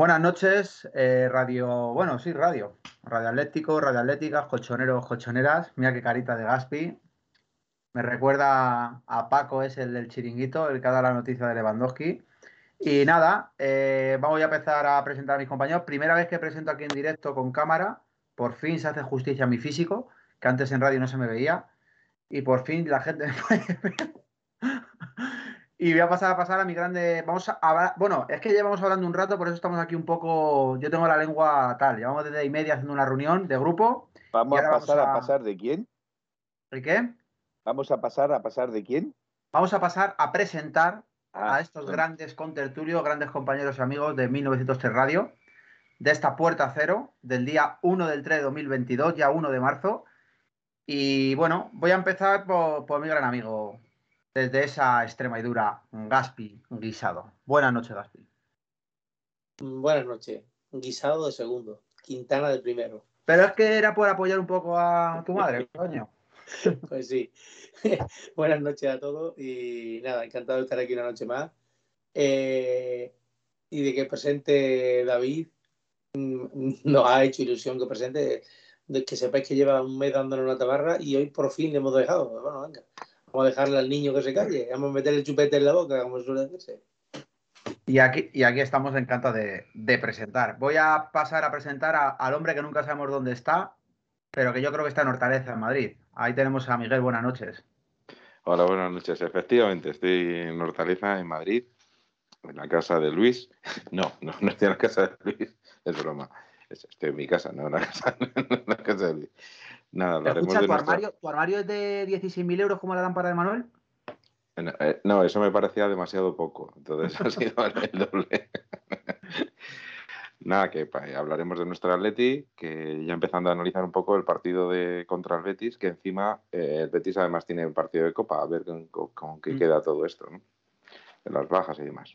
Buenas noches, eh, radio, bueno, sí, radio, radio atlético, radio atléticas, colchoneros, colchoneras, mira qué carita de Gaspi. Me recuerda a Paco, es el del chiringuito, el que ha dado la noticia de Lewandowski. Y nada, eh, vamos a empezar a presentar a mis compañeros. Primera vez que presento aquí en directo con cámara, por fin se hace justicia a mi físico, que antes en radio no se me veía. Y por fin la gente me puede ver. Y voy a pasar a pasar a mi grande. Vamos a hablar. Bueno, es que llevamos hablando un rato, por eso estamos aquí un poco. Yo tengo la lengua tal. Llevamos desde y media haciendo una reunión de grupo. Vamos a pasar vamos a... a- pasar de quién? ¿Y qué? Vamos a pasar a pasar de quién? Vamos a pasar a presentar Ah, a estos no. grandes contertulios, grandes compañeros y amigos de 1903 Radio, de esta puerta cero, del día 1 del 3 de 2022, ya 1 de marzo. Y bueno, voy a empezar por, por mi gran amigo, desde esa extrema y dura, Gaspi Guisado. Buenas noches, Gaspi. Buenas noches. Guisado de segundo. Quintana de primero. Pero es que era por apoyar un poco a tu madre, coño. Pues sí. Buenas noches a todos y nada, encantado de estar aquí una noche más. Eh, y de que presente David, mm, nos ha hecho ilusión que presente, de que sepáis que lleva un mes dándole una tabarra y hoy por fin le hemos dejado. Bueno, venga, vamos a dejarle al niño que se calle, vamos a meter el chupete en la boca, como suele decirse. Y aquí, y aquí estamos encantados de, de presentar. Voy a pasar a presentar a- al hombre que nunca sabemos dónde está, pero que yo creo que está en Hortaleza, en Madrid. Ahí tenemos a Miguel, buenas noches. Hola, buenas noches. Efectivamente, estoy en Hortaleza, en Madrid, en la casa de Luis. No, no, no estoy en la casa de Luis, es broma. Es- Estoy en mi casa, no en la casa, en la casa de Luis. Nada, hablaremos Escucha, de ¿tu nuestra- armario, ¿tu armario es de 16.000 euros como la lámpara de Manuel? No, eh, No, eso me parecía demasiado poco, entonces ha sido el doble. Nada, que pa- hablaremos de nuestro Atleti, que ya empezando a analizar un poco el partido de contra el Betis, que encima eh, el Betis además tiene un partido de Copa, a ver con, con- con qué Mm. queda todo esto, ¿no? De las bajas y demás.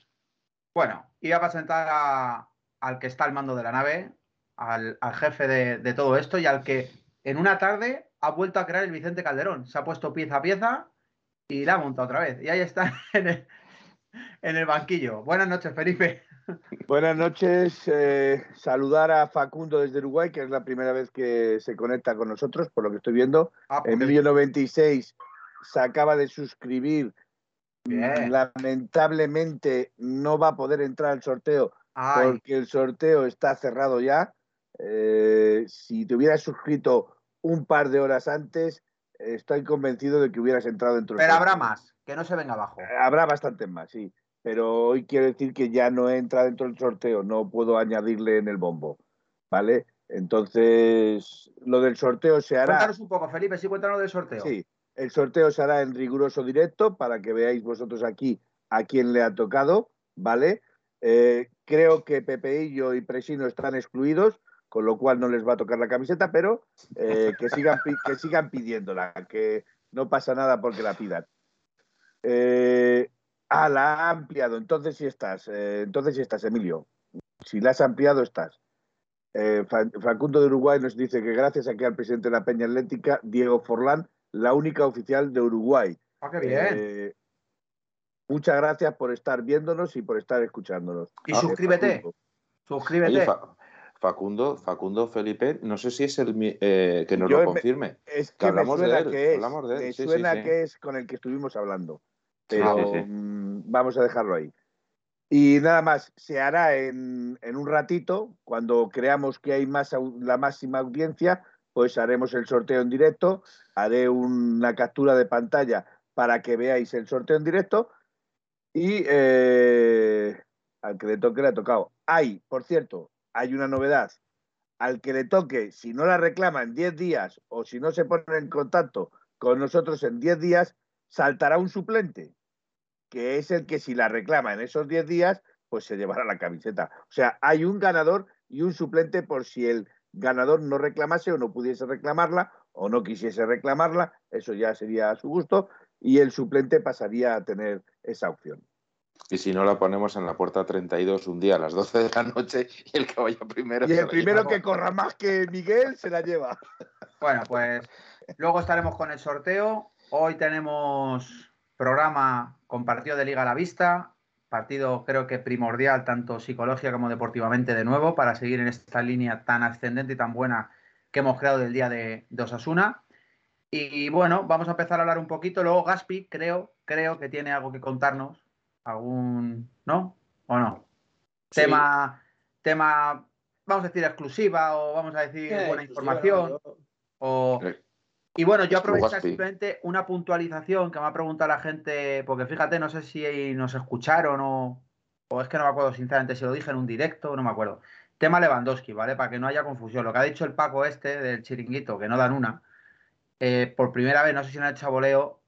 Bueno, iba a presentar a- al que está al mando de la nave, al, al jefe de, de todo esto y al que en una tarde ha vuelto a crear el Vicente Calderón. Se ha puesto pieza a pieza y la ha montado otra vez. Y ahí está en el, en el banquillo. Buenas noches, Felipe. Buenas noches. eh, saludar a Facundo desde Uruguay, que es la primera vez que se conecta con nosotros, por lo que estoy viendo. Ah, Emilio 96 se acaba de suscribir. Bien. Lamentablemente no va a poder entrar al sorteo Ay, porque el sorteo está cerrado ya. Eh, si te hubieras suscrito un par de horas antes, estoy convencido de que hubieras entrado dentro del pero habrá más, que no se venga abajo. Habrá bastantes más, sí. Pero hoy quiero decir que ya no entra dentro del sorteo, no puedo añadirle en el bombo. ¿Vale? Entonces, lo del sorteo se hará. Cuéntanos un poco, Felipe, sí, cuéntanos del sorteo. Sí, el sorteo se hará en riguroso directo para que veáis vosotros aquí a quién le ha tocado, ¿vale? Eh, creo que Pepeillo y Presino están excluidos, con lo cual no les va a tocar la camiseta, pero eh, que, sigan, que sigan pidiéndola, que no pasa nada porque la pidan. Eh, ah, la ha ampliado, entonces sí estás, eh, entonces sí estás, Emilio. Si la has ampliado, estás. Eh, Fra- Facundo de Uruguay nos dice que gracias aquí al presidente de la Peña Atlética, Diego Forlán, la única oficial de Uruguay. Ah, qué bien. Eh, muchas gracias por estar viéndonos y por estar escuchándonos. Y suscríbete. Facundo. Suscríbete. Oye, Facundo, Facundo Felipe, no sé si es el eh, que nos Yo lo me- confirme. Es Que que me hablamos de suena él, que es, hablamos de él, me sí, suena sí. que es con el que estuvimos hablando. Pero mm, vamos a dejarlo ahí. Y nada más, se hará en, en, un ratito, cuando creamos que hay más, la máxima audiencia, pues haremos el sorteo en directo, haré una captura de pantalla para que veáis el sorteo en directo y eh, al que le toque le ha tocado. Hay, por cierto, hay una novedad. Al que le toque, si no la reclama en 10 días o si no se pone en contacto con nosotros en 10 días, saltará un suplente, que es el que si la reclama en esos 10 días, pues se llevará la camiseta. O sea, hay un ganador y un suplente por si el ganador no reclamase o no pudiese reclamarla o no quisiese reclamarla, eso ya sería a su gusto, y el suplente pasaría a tener esa opción. Y si no la ponemos en la puerta 32 un día a las 12 de la noche y el que vaya primero. Y el primero que corra más que Miguel se la lleva. Bueno, pues luego estaremos con el sorteo. Hoy tenemos programa con partido de Liga a la vista. Partido creo que primordial, tanto psicológica como deportivamente, de nuevo, para seguir en esta línea tan ascendente y tan buena que hemos creado del día de, de Osasuna. Y bueno, vamos a empezar a hablar un poquito. Luego Gaspi, creo, creo que tiene algo que contarnos. Algún, ¿no? ¿O no? Sí. Tema, tema, vamos a decir exclusiva o vamos a decir sí, buena información. Yo... O... Sí. Y bueno, yo aprovechar simplemente una puntualización que me ha preguntado la gente, porque fíjate, no sé si nos escucharon o, o es que no me acuerdo sinceramente si lo dije en un directo, no me acuerdo. Tema Lewandowski, ¿vale? Para que no haya confusión. Lo que ha dicho el Paco este del chiringuito, que no dan una, eh, por primera vez, no sé si ha hecho voleo,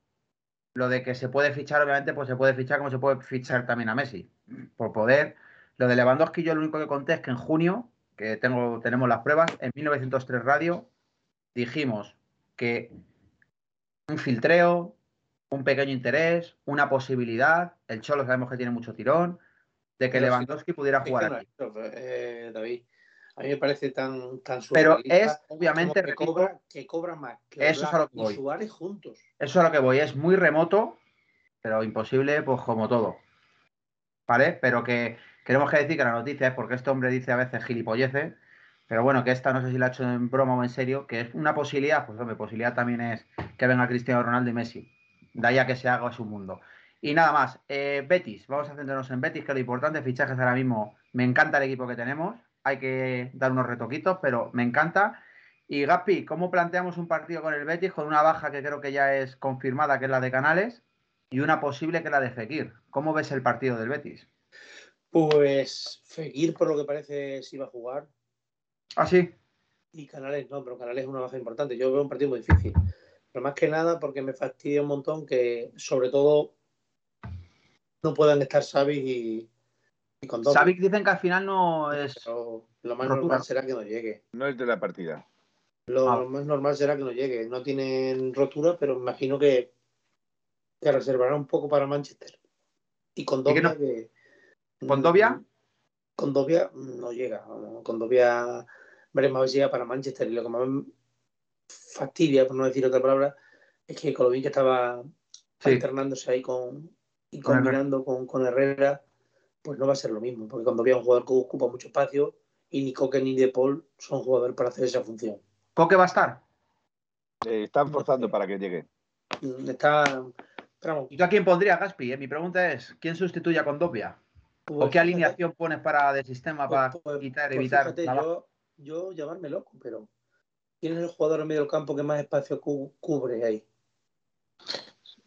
lo de que se puede fichar, obviamente, pues se puede fichar como se puede fichar también a Messi, por poder. Lo de Lewandowski, yo lo único que conté es que en junio, que tengo, tenemos las pruebas, en 1903 Radio, dijimos que un filtreo, un pequeño interés, una posibilidad, el Cholo sabemos que tiene mucho tirón, de que Lewandowski pudiera jugar aquí. Eh, David a mí me parece tan, tan Pero es, obviamente, que cobra, que cobra más que eso es a lo que voy. Suárez juntos. Eso es a lo que voy. Es muy remoto, pero imposible, pues como todo. ¿Vale? Pero que queremos que decir que la noticia es porque este hombre dice a veces gilipolleces, pero bueno, que esta no sé si la ha hecho en broma o en serio, que es una posibilidad, pues hombre, posibilidad también es que venga Cristiano Ronaldo y Messi. De ahí a que se haga su mundo. Y nada más, eh, Betis, vamos a centrarnos en Betis, que lo importante, fichajes ahora mismo, me encanta el equipo que tenemos, hay que dar unos retoquitos, pero me encanta. Y Gaspi, ¿cómo planteamos un partido con el Betis con una baja que creo que ya es confirmada, que es la de Canales, y una posible que es la de Fekir? ¿Cómo ves el partido del Betis? Pues Fekir, por lo que parece, sí va a jugar. ¿Ah, sí? Y Canales no, pero Canales es una baja importante. Yo veo un partido muy difícil. Pero más que nada porque me fastidia un montón que, sobre todo, no puedan estar Xavi y, Sabic dicen que al final no es. Pero lo más rotura. normal será que no llegue. No es de la partida. Lo ah. más normal será que no llegue. No tienen rotura, pero me imagino que, que reservará un poco para Manchester. Y con Dobia no? que. ¿Con Dobia? Con Dobia no llega. Con Dobia veremos a ver si llega para Manchester. Y lo que más fastidia, por no decir otra palabra, es que Colombia que estaba sí. alternándose ahí con y combinando con, con Herrera pues no va a ser lo mismo, porque cuando había un jugador que ocupa mucho espacio y ni Coque ni De Paul son jugadores para hacer esa función. ¿Coque va a estar? Eh, están forzando para que llegue. Mm, está. Pero, ¿Y tú a quién pondría, Gaspi? Eh? Mi pregunta es: ¿quién sustituye a Condopia? Pues, ¿O qué alineación fíjate, pones para de sistema pues, para pues, quitar, pues evitar? Fíjate, yo, yo llamarme loco, pero ¿quién es el jugador en medio del campo que más espacio cu cubre ahí?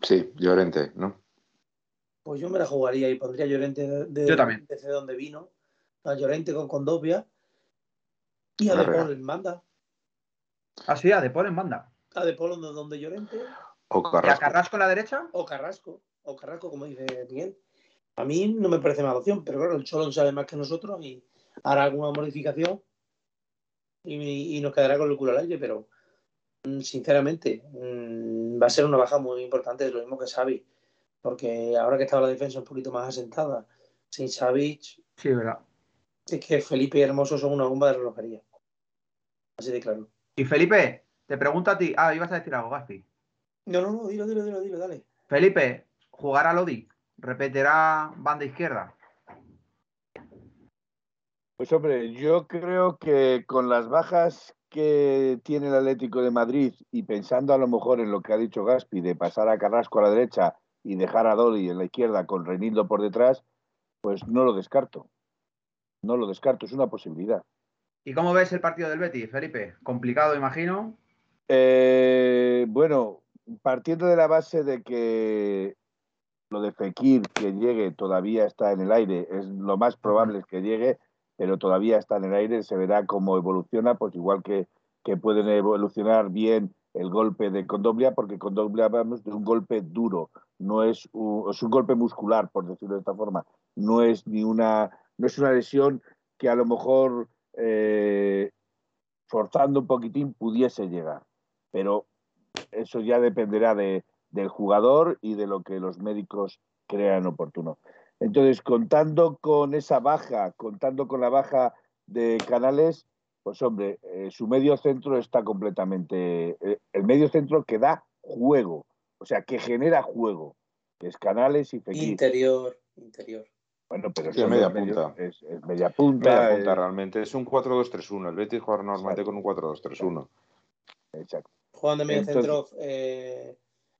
Sí, Llorente, ¿no? Pues yo me la jugaría y pondría a Llorente de, de, yo también. desde donde vino, a Llorente con Condovia y a De Paul en banda. Ah, sí, a De Paul en banda. A De Paul donde, donde Llorente. O Carrasco. ¿Y a Carrasco en la derecha? O Carrasco, o Carrasco, como dice Miguel. A mí no me parece mala opción, pero claro, el Cholón sabe más que nosotros y hará alguna modificación y, y nos quedará con el culo al aire, pero mm, sinceramente mmm, va a ser una baja muy importante, es lo mismo que Xavi porque ahora que estaba la defensa un poquito más asentada, sin Savic, sí, verdad. es que Felipe y Hermoso son una bomba de relojería. Así de claro. Y Felipe, te pregunto a ti, ah, ibas a decir algo, Gaspi. No, no, no, dilo, dilo, dilo, dilo, dale. Felipe, jugará Lodi, repetirá banda izquierda. Pues hombre, yo creo que con las bajas que tiene el Atlético de Madrid y pensando a lo mejor en lo que ha dicho Gaspi de pasar a Carrasco a la derecha y dejar a Dolly en la izquierda con Reinildo por detrás, pues no lo descarto. No lo descarto, es una posibilidad. ¿Y cómo ves el partido del Betis, Felipe? Complicado, imagino. Eh, bueno, partiendo de la base de que lo de Fekir que llegue todavía está en el aire, es lo más probable es que llegue, pero todavía está en el aire, se verá cómo evoluciona, pues igual que, que pueden evolucionar bien el golpe de Condoblia, porque Condoblia hablamos de un golpe duro, no es un, es un golpe muscular, por decirlo de esta forma, no es ni una, no es una lesión que a lo mejor eh, forzando un poquitín pudiese llegar, pero eso ya dependerá de, del jugador y de lo que los médicos crean oportuno. Entonces, contando con esa baja, contando con la baja de Canales, pues hombre, eh, su medio centro está completamente. Eh, el medio centro que da juego, o sea, que genera juego, que es Canales y Fekir. Interior, interior. Bueno, pero Sí, eso media es punta. Es, es media punta. Media punta eh, realmente. Es un 4-2-3-1. El Betis juega normalmente con un 4-2-3-1. exacto. Juegan de medio centro eh,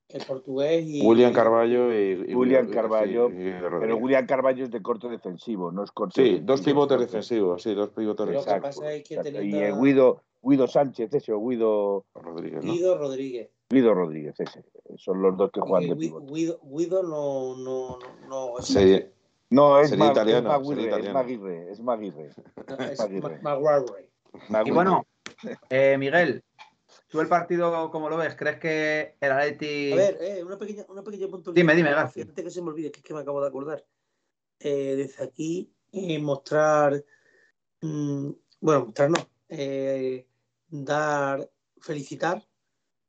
el portugués y. William Carballo y, y William Carballo, sí, y Pero. William Carballo es de corte defensivo, no es corte Sí, dos pivotes es defensivos, sí, dos pivotes Lo que defensivos. pasa es que exacto. teniendo Y eh, Guido, Guido Sánchez, ese, o Guido, Rodríguez, ¿no? Guido Rodríguez. Guido Rodríguez, ese. Son los dos que juegan de pivote. Guido, Guido no, no, no, no Sería- No, es Sería Ma- italiano, es Maguire, sería es italiano. Maguire, es Maguire. es Maguire. Ma- Maguire. Y Maguire. bueno, eh, Miguel, ¿tú el partido cómo lo ves? ¿Crees que el Atleti... A ver, eh, una pequeña, una pequeña puntualización. Dime, dime, Garci. Fíjate que se me olvide, que es que me acabo de acordar. Eh, desde aquí, eh, mostrar, mm, bueno, mostrar no, eh, dar, felicitar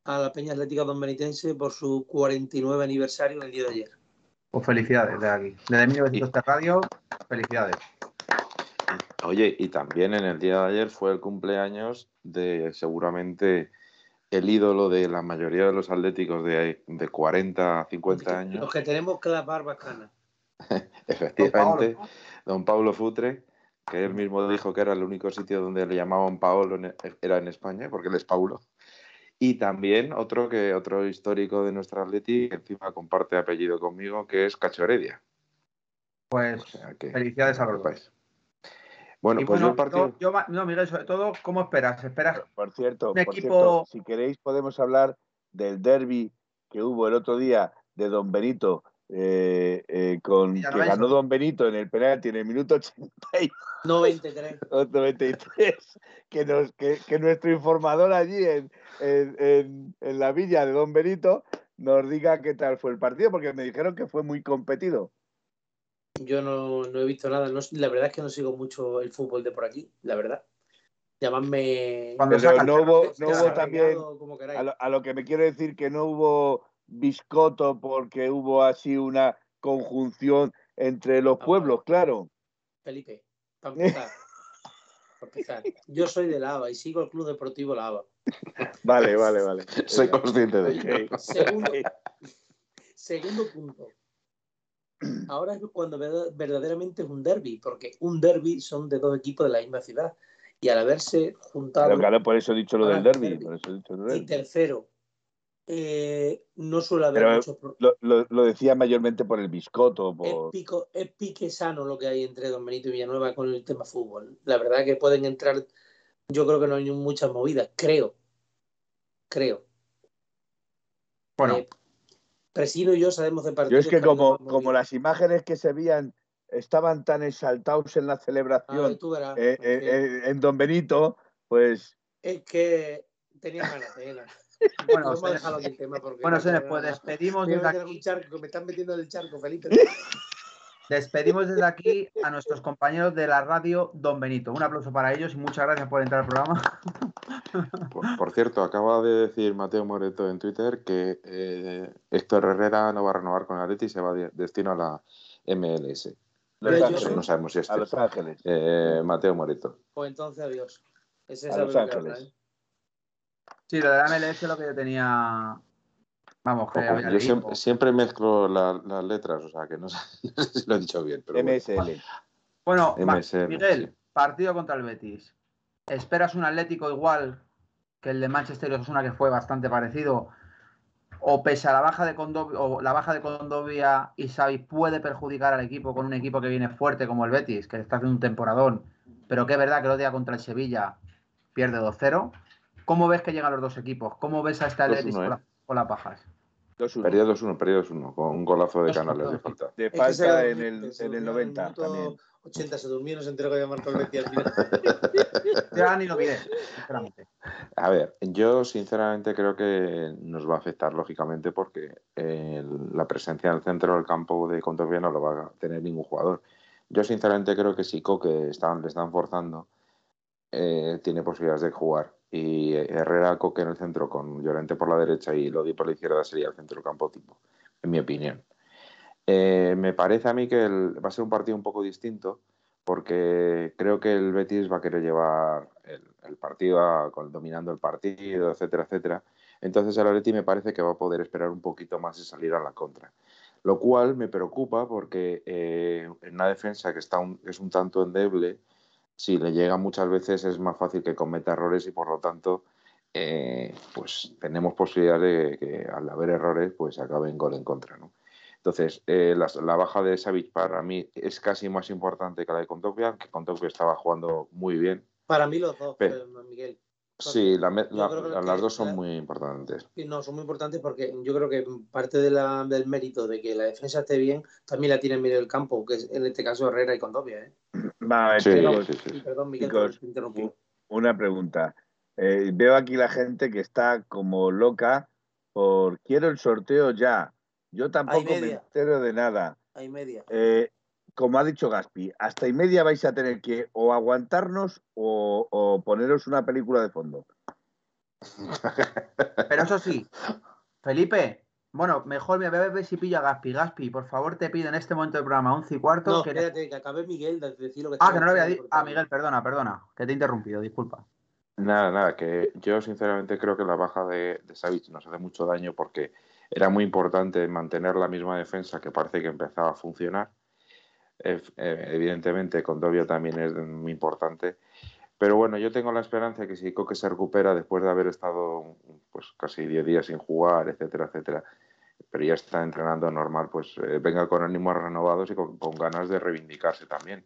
a la Peña Atlética Don Benitense por su 49 aniversario en el día de ayer. Pues felicidades de aquí. Desde 1900 Radio, felicidades. Oye, y también en el día de ayer fue el cumpleaños de seguramente el ídolo de la mayoría de los atléticos de, de 40 a 50 años. Los que tenemos que las barbas canas. Efectivamente, Don Paolo, don Pablo Futre, que él mismo dijo que era el único sitio donde le llamaban Paolo, en- era en España, porque él es Paulo. Y también otro que otro histórico de nuestra Atleti, que encima comparte apellido conmigo, que es Cacho Heredia. Pues O sea que- felicidades a los dos. Bueno, Y pues bueno, yo el partido... yo- yo ma- no, Miguel, sobre todo, ¿cómo esperas? ¿Esperas? Por cierto, Un por equipo- cierto, si queréis podemos hablar del derby que hubo el otro día de Don Benito, eh, eh, con, que ganó Don Benito en el penalti en el minuto 80 93. 93, que, nos, que, que nuestro informador allí en, en, en- en la villa de Don Benito nos diga qué tal fue el partido, porque me dijeron que fue muy competido. Yo no, no he visto nada. No- la verdad es que no sigo mucho el fútbol de por aquí, la verdad. Llamadme Cuando no hubo, no hubo también, a lo, a lo que me quiero decir, que no hubo biscoto porque hubo así una conjunción entre los pueblos, claro. Felipe, para empezar. para empezar. Yo soy de Lava y sigo el Club Deportivo Lava. Vale, vale, vale. Soy consciente de ello. Segundo, segundo punto. Ahora es cuando verda- verdaderamente es un derby, porque un derby son de dos equipos de la misma ciudad. Y al haberse juntado. Claro, claro, por eso he dicho lo del derby. derbi. Por eso he dicho lo Y del tercero, eh, no suele haber Pero- muchos pro- Lo, lo- lo decía mayormente por el biscoto, es, pico, es pique sano lo que hay entre Don Benito y Villanueva con el tema fútbol. La verdad que pueden entrar, yo creo que no hay muchas movidas, creo. Creo. Bueno, Eh, Presino y yo sabemos de Yo partidos. es que como, como las imágenes que se veían estaban tan exaltados en la celebración tú verás, eh, porque eh, eh, en Don Benito, pues Es que tenía ganas, tenía ganas. Bueno, a se- el tema porque. bueno, señores, pues despedimos desde a aquí, charco, me están metiendo en el charco, Felipe. despedimos desde aquí a nuestros compañeros de la radio Don Benito. Un aplauso para ellos y muchas gracias por entrar al programa. Por, por cierto, acaba de decir Mateo Moreto en Twitter que eh, Héctor Herrera no va a renovar con el Atleti y se va de destino a la MLS. Los No sabemos si es a Los cierto. Ángeles. Eh, Mateo Moreto. Pues entonces, adiós. Ese A sabe Los Ángeles. habla, ¿eh? Sí, lo de la MLS es lo que yo tenía. Vamos, que Ojo, había yo siempre, siempre mezclo la- las letras, o sea que no sé, no sé si lo he dicho bien. Pero bueno. MSL. Bueno, MSL, Miguel, sí. partido contra el Betis. ¿Esperas un Atlético igual que el de Manchester y Osasuna, que fue bastante parecido? o pese a la baja de Condovia, o la baja de Condovia y Xavi puede perjudicar al equipo con un equipo que viene fuerte como el Betis, que está haciendo un temporadón, pero que es verdad que lo día contra el Sevilla pierde 2-0. ¿Cómo ves que llegan los dos equipos? ¿Cómo ves a este Atlético con, ¿eh? la- con las bajas? 2-1. Perdió 2-1, perdió 2-1, con un golazo de Canales de falta. De Es que falta en el, en el durmió 90 minuto también. 80 se durmió, no se había marcado el Betis al final. Ya ni lo miré, sinceramente. A ver, yo sinceramente creo que nos va a afectar lógicamente porque eh, la presencia en el centro del campo de Contovia no lo va a tener ningún jugador. Yo sinceramente creo que si Coque están, le están forzando, eh, tiene posibilidades de jugar. Y Herrera, Coque en el centro con Llorente por la derecha y Lodi por la izquierda sería el centro del campo tipo, en mi opinión. Eh, me parece a mí que el- va a ser un partido un poco distinto porque creo que el Betis va a querer llevar el, el partido a- con- dominando el partido, etcétera, etcétera. Entonces el Atleti me parece que va a poder esperar un poquito más y salir a la contra. Lo cual me preocupa porque eh, en una defensa que está un- es un tanto endeble, si le llega muchas veces es más fácil que cometa errores y por lo tanto eh, pues tenemos posibilidad de que al haber errores pues acabe en gol en contra, ¿no? Entonces, eh, la, la baja de Savic para mí es casi más importante que la de Kondogbia, que Kondogbia estaba jugando muy bien. Para mí los dos, eh, Miguel. Sí, la la- las la- dos son muy importantes. Y no, son muy importantes porque yo creo que parte de la- del mérito de que la defensa esté bien también la tiene en medio del campo, que es en este caso Herrera y Condovia. ¿eh? Va, a ver, Sí, chicos, sí, sí, sí. Perdón, Miguel, Chicos, te interrumpí. una pregunta. Eh, veo aquí la gente que está como loca por quiero el sorteo ya. Yo tampoco me entero de nada. Hay media. Eh, como ha dicho Gaspi, hasta y media vais a tener que o aguantarnos o, o poneros una película de fondo. Pero eso sí, Felipe, bueno, mejor me voy a ver si pillo a Gaspi. Gaspi, por favor, te pido en este momento del programa 11 y cuarto. No, que- espérate, que acabe Miguel de decir lo que Ah, que no lo había dicho. Ah, Miguel, perdona, perdona, que te he interrumpido, disculpa. Nada, nada, que yo sinceramente creo que la baja de, de Savic nos hace mucho daño porque era muy importante mantener la misma defensa que parece que empezaba a funcionar. Eh, evidentemente, Condovia también es muy importante. Pero bueno, yo tengo la esperanza de que si Coque se recupera después de haber estado pues casi 10 días sin jugar, etcétera, etcétera, pero ya está entrenando normal, pues eh, venga con ánimos renovados y con, con ganas de reivindicarse también.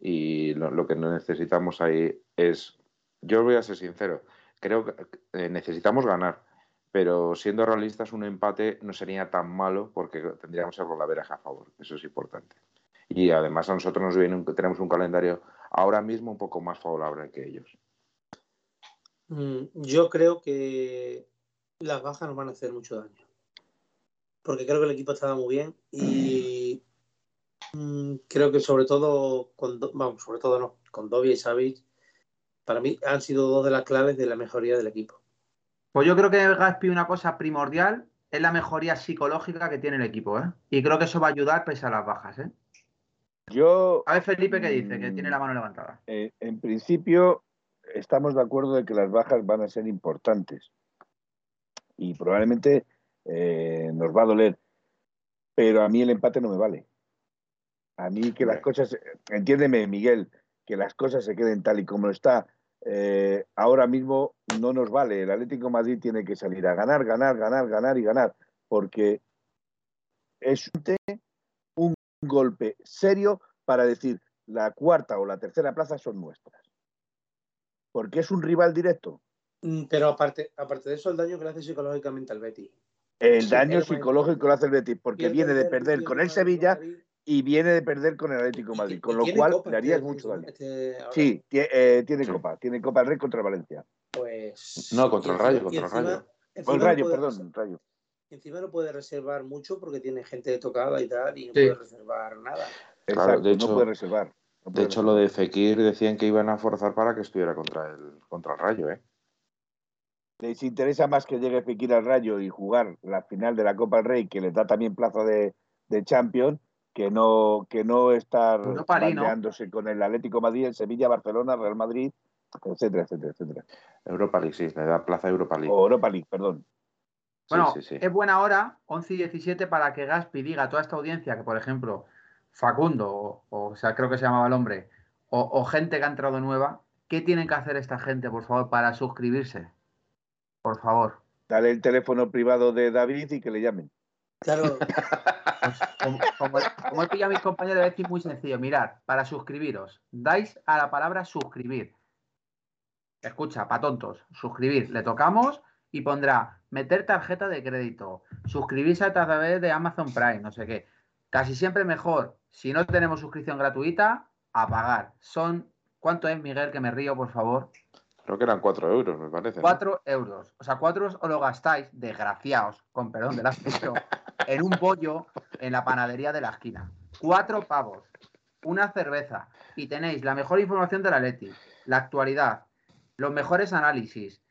Y lo, lo que necesitamos ahí es, yo voy a ser sincero, creo que eh, necesitamos ganar, pero siendo realistas, un empate no sería tan malo porque tendríamos el golaveraje a favor, eso es importante. Y además a nosotros nos viene un- tenemos un calendario ahora mismo un poco más favorable que ellos. Mm, Yo creo que las bajas nos van a hacer mucho daño. Porque creo que el equipo estaba muy bien y mm, creo que sobre todo, con, vamos, sobre todo no, con Dobia y Savic, para mí han sido dos de las claves de la mejoría del equipo. Pues yo creo que Gaspi, una cosa primordial es la mejoría psicológica que tiene el equipo, ¿eh? Y creo que eso va a ayudar pese a las bajas, ¿eh? Yo, A ver, Felipe, ¿qué dice? Que Mm. tiene la mano levantada. eh, en principio, estamos de acuerdo de que las bajas van a ser importantes y probablemente eh, nos va a doler, pero a mí el empate no me vale. A mí que las cosas, entiéndeme, Miguel, que las cosas se queden tal y como está. eh, ahora mismo no nos vale. El Atlético de Madrid tiene que salir a ganar, ganar, ganar, ganar y ganar, porque es un golpe serio para decir la cuarta o la tercera plaza son nuestras. Porque es un rival directo. Mm, Pero aparte, aparte de eso, el daño que le hace psicológicamente al Betis. El Sí, daño psicológico lo hace el Betis, porque viene de perder con el Sevilla y viene de perder con el Atlético de Madrid, con lo cual Copa le harías mucho daño. este-. Sí, eh, tiene Sí. Copa, tiene Copa del Rey contra Valencia. Pues. No, contra el Rayo, contra el Rayo. O el Rayo, perdón, el Rayo. Encima no puede reservar mucho porque tiene gente tocada y tal, y no Sí. puede reservar nada. Claro, Exacto, de hecho- no puede reservar. no De hecho, reservar. lo de Fekir decían que iban a forzar para que estuviera contra el, contra el Rayo, ¿eh? Les interesa más que llegue Fekir al Rayo y jugar la final de la Copa del Rey, que les da también plaza de, de Champions, que no, que no estar League, ¿no? con el Atlético Madrid, el Sevilla, Barcelona, Real Madrid, etcétera, etcétera, etcétera. Europa League, sí, le da plaza a Europa League. O Europa League, perdón. Bueno, sí, sí. es buena hora, 11 y 17, para que Gaspi diga a toda esta audiencia que, por ejemplo, Facundo, o, o sea, creo que se llamaba el hombre, o, o gente que ha entrado nueva, ¿qué tienen que hacer esta gente, por favor, para suscribirse? Por favor. Dale el teléfono privado de David y que le llamen. Claro, Pues, como, como, como he pillado a mis compañeros, decir muy sencillo. Mirad, para suscribiros, dais a la palabra suscribir. Escucha, pa' tontos, suscribir. Le tocamos y pondrá meter tarjeta de crédito, suscribirse a través de Amazon Prime, no sé qué. Casi siempre mejor, si no tenemos suscripción gratuita, a pagar. Son, ¿cuánto es, Miguel? Que me río, por favor. Creo que eran 4 euros, me parece. ¿no? 4 euros. O sea, 4 euros os lo gastáis, desgraciados, con perdón de la expresión, en un pollo en la panadería de la esquina. Cuatro pavos, una cerveza y tenéis la mejor información de la Leti, la actualidad, los mejores análisis,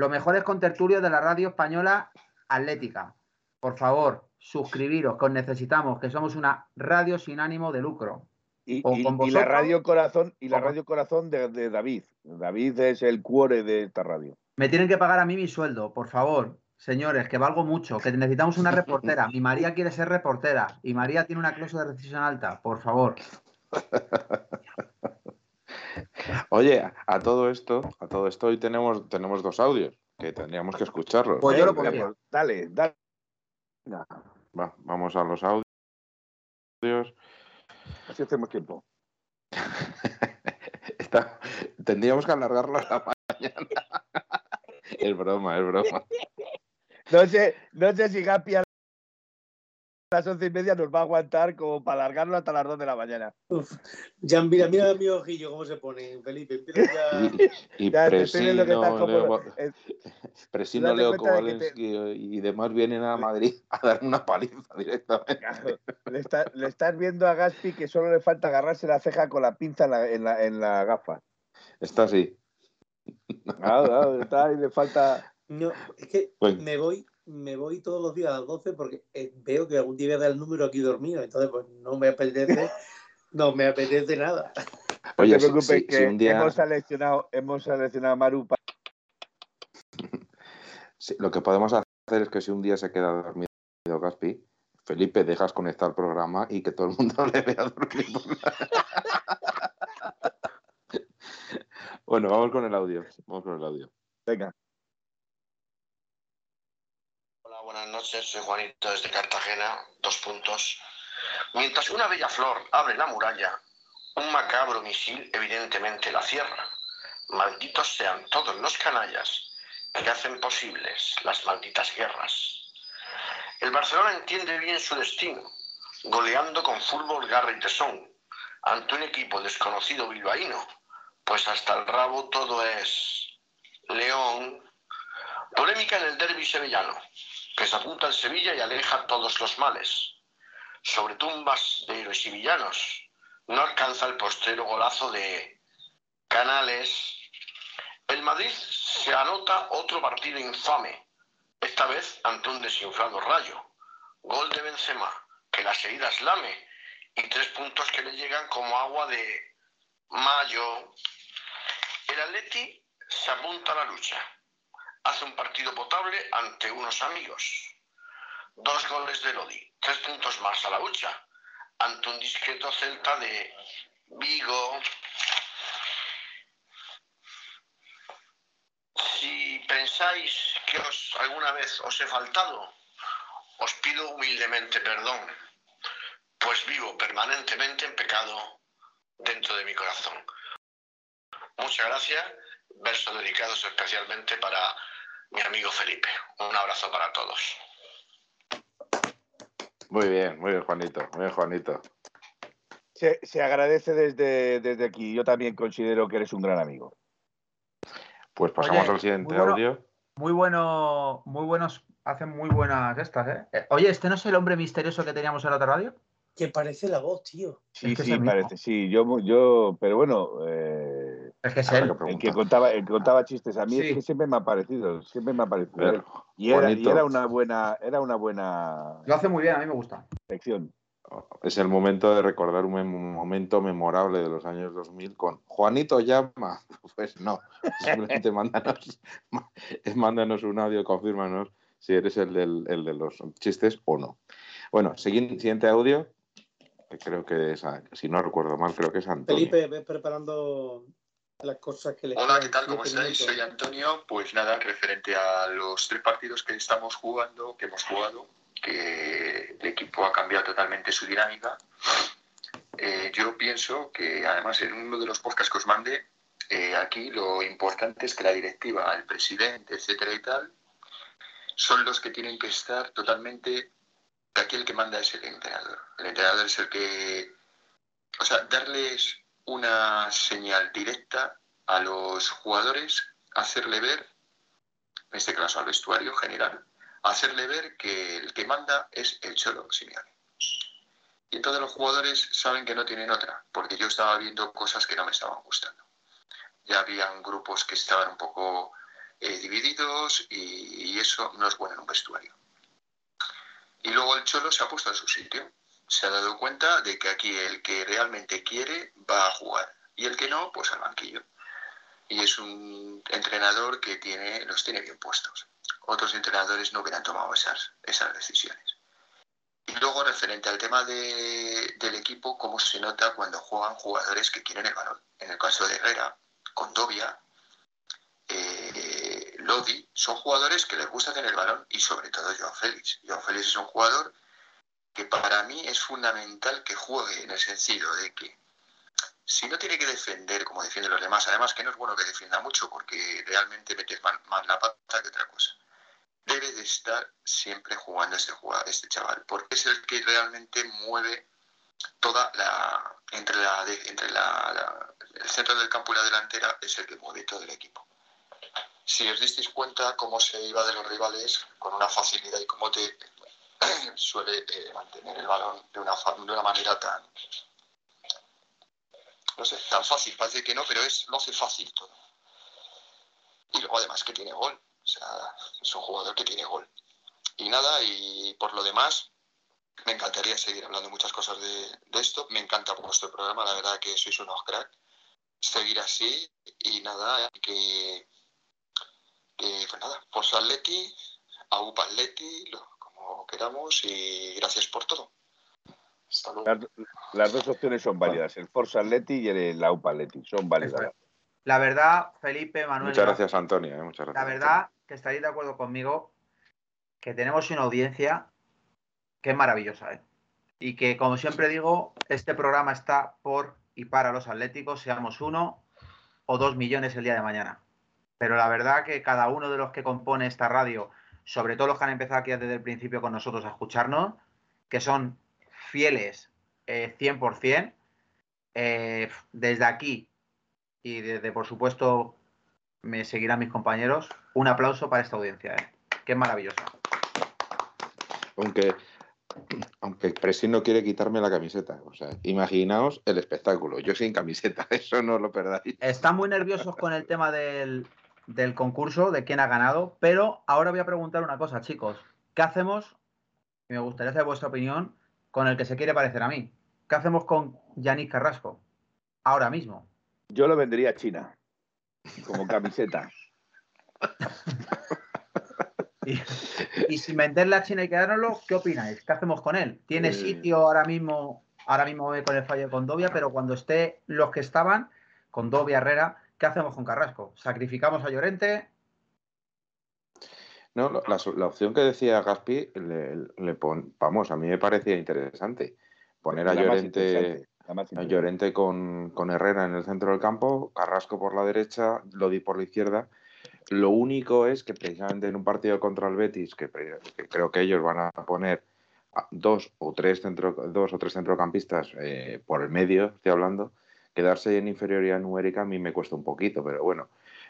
los mejores contertulios de la radio española atlética. Por favor, suscribiros, que os necesitamos, que somos una radio sin ánimo de lucro. Y, O y- con y la radio corazón y la radio corazón de, de David. David es el cuore de esta radio. Me tienen que pagar a mí mi sueldo, por favor. Señores, que valgo mucho, que necesitamos una reportera. Mi María quiere ser reportera y María tiene una cláusula de rescisión alta, por favor. Oye, a, a todo esto, a todo esto hoy tenemos, tenemos dos audios que tendríamos que escucharlos. Pues yo lo pondría. pues, dale, dale. Va, vamos a los audios. así hacemos tiempo. Está- tendríamos que alargarlo a la mañana. es broma, es broma. No sé, no sé si Gapi las once y media nos va a aguantar como para alargarlo hasta las dos de la mañana. uf. ya mira, mira mi ojillo cómo se pone, Felipe. Ya. Y, y Ya, te tienes lo que Presino, estás como- Leo, Presino, Leo Kowalski y demás vienen a Madrid a dar una paliza directamente. Claro, Le, está- le estás viendo a Gaspi que solo le falta agarrarse la ceja con la pinza en la, en la, en la gafa. Está así. Claro, claro, está ahí, le falta. No, es que Pues- me voy, me voy todos los días a las 12 porque eh, veo que algún día voy a dar el número aquí dormido. Entonces, pues no me apetece, no me apetece nada. Oye, no te si- preocupes, si- que si un día hemos seleccionado, hemos seleccionado a Maru para si- lo que podemos hacer es que si un día se queda dormido Gaspi, Felipe, dejas conectar el programa y que todo el mundo le vea dormir. bueno, vamos con el audio. Vamos con el audio. Venga. Buenas noches. Soy Juanito desde Cartagena. Dos puntos. Mientras una bella flor abre la muralla, un macabro misil evidentemente la cierra. Malditos sean todos los canallas que hacen posibles las malditas guerras. El Barcelona entiende bien su destino, goleando con fútbol, garra y tesón, ante un equipo desconocido bilbaíno, pues hasta el rabo todo es León. Polémica en el derby sevillano que se apunta al Sevilla y aleja todos los males. Sobre tumbas de héroes y villanos, no alcanza el postrero golazo de Canales. El Madrid se anota otro partido infame, esta vez ante un desinflado rayo. Gol de Benzema, que las heridas lame, y tres puntos que le llegan como agua de mayo. El Atleti se apunta a la lucha hace un partido potable ante unos amigos. Dos goles de Lodi, tres puntos más a la hucha, ante un discreto Celta de Vigo. Si pensáis que os, alguna vez os he faltado, os pido humildemente perdón, pues vivo permanentemente en pecado dentro de mi corazón. Muchas gracias, versos dedicados especialmente para mi amigo Felipe. Un abrazo para todos. Muy bien, muy bien, Juanito. Muy bien, Juanito. Se, se agradece desde, desde aquí. Yo también considero que eres un gran amigo. Pues pasamos Oye, al siguiente muy bueno. audio. Muy bueno, muy buenos, hacen muy buenas estas, ¿eh? Eh, Oye, ¿este no es el hombre misterioso que teníamos en la otra radio? Que parece la voz, tío. Sí, Es que es sí, parece. Sí, yo, yo pero bueno, eh, Es que es Habrá él. que el preguntar. que contaba, el que contaba chistes a mí Sí. es que siempre me ha parecido, siempre me ha parecido. Y era, y era una buena, era una buena Lo hace muy bien, a mí me gusta. sección. Es el momento de recordar un momento memorable de los años 2000 con Juanito llama. Pues no, simplemente mándanos, mándanos un audio, confírmanos si eres el, del, el de los chistes o no. Bueno, siguiente, siguiente audio, que creo que es, si no recuerdo mal, creo que es Antonio. Felipe, ves preparando las cosas que le Hola, ¿qué tal? ¿Cómo estáis? Soy Antonio. Pues nada, referente a los tres partidos que estamos jugando, que hemos jugado, que el equipo ha cambiado totalmente su dinámica. Eh, yo pienso que, además, en uno de los podcasts que os mandé, eh, aquí lo importante es que la directiva, el presidente, etcétera y tal, son los que tienen que estar totalmente. Aquí el que manda es el entrenador. El entrenador es el que. O sea, darles una señal directa a los jugadores, hacerle ver, en este caso al vestuario general, hacerle ver que el que manda es el Cholo Simeone. Y entonces los jugadores saben que no tienen otra, porque yo estaba viendo cosas que no me estaban gustando. Ya habían grupos que estaban un poco eh, divididos y, y eso no es bueno en un vestuario. Y luego el Cholo se ha puesto en su sitio. Se ha dado cuenta de que aquí el que realmente quiere va a jugar y el que no, pues al banquillo. Y es un entrenador que tiene, los tiene bien puestos. Otros entrenadores no hubieran tomado esas, esas decisiones. Y luego, referente al tema de- del equipo, cómo se nota cuando juegan jugadores que quieren el balón. En el caso de Herrera, Condovia, eh, Lodi, son jugadores que les gusta tener el balón y sobre todo Joao Félix. Joao Félix es un jugador que para mí es fundamental que juegue en el sentido de que si no tiene que defender como defienden los demás, además que no es bueno que defienda mucho porque realmente metes más, la pata que otra cosa, debe de estar siempre jugando este, jugador, este chaval, porque es el que realmente mueve toda la entre la entre la, la- el centro del campo y la delantera es el que mueve todo el equipo. Si os disteis cuenta cómo se iba de los rivales con una facilidad y cómo te suele eh, mantener el balón de una, de una manera tan no sé, tan fácil, parece que no, pero es lo hace fácil todo. Y luego además que tiene gol, o sea, es un jugador que tiene gol. Y nada, y por lo demás, me encantaría seguir hablando muchas cosas de, de esto. Me encanta vuestro programa, la verdad que sois unos crack. Seguir así y nada, que, pues nada, Forza Atleti, AUPA Atleti, lo- como queramos y gracias por todo. Hasta luego. Las, las dos opciones son válidas, el Forza Atleti y el Aupa Atleti, son válidas. La verdad, Felipe, Manuel. Muchas gracias, Antonio. eh, muchas gracias. La verdad que estaréis de acuerdo conmigo que tenemos una audiencia que es maravillosa, ¿eh? Y que, como siempre digo, este programa está por y para los atléticos, seamos uno o dos millones el día de mañana. Pero la verdad que cada uno de los que compone esta radio, sobre todo los que han empezado aquí desde el principio con nosotros a escucharnos, que son fieles eh, 100%, eh, desde aquí y desde, por supuesto, me seguirán mis compañeros, un aplauso para esta audiencia, ¿eh? que es maravillosa. Aunque, aunque Presi no quiere quitarme la camiseta. O sea, imaginaos el espectáculo. Yo sin camiseta, eso no lo perdáis. Están muy nerviosos con el tema del, del concurso, de quién ha ganado, pero ahora voy a preguntar una cosa, chicos. ¿Qué hacemos? Y me gustaría saber vuestra opinión con el que se quiere parecer a mí. ¿Qué hacemos con Yannick Carrasco? Ahora mismo. Yo lo vendría a China, como camiseta. Y, y sin venderle a China y quedárnoslo, ¿qué opináis? ¿Qué hacemos con él? Tiene Eh. sitio ahora mismo, ahora mismo voy con el fallo de Condovia, pero cuando esté los que estaban, Condovia, Herrera, ¿qué hacemos con Carrasco? ¿Sacrificamos a Llorente? No, la, opción que decía Gaspi, le, le pon- vamos, a mí me parecía interesante. Poner a Llorente, a. Llorente con, con Herrera en el centro del campo, Carrasco por la derecha, Lodi por la izquierda. Lo único es que precisamente en un partido contra el Betis, que, creo que ellos van a poner dos o tres, centro, dos o tres centrocampistas eh, por el medio, estoy hablando, quedarse en inferioridad numérica a mí me cuesta un poquito, pero bueno,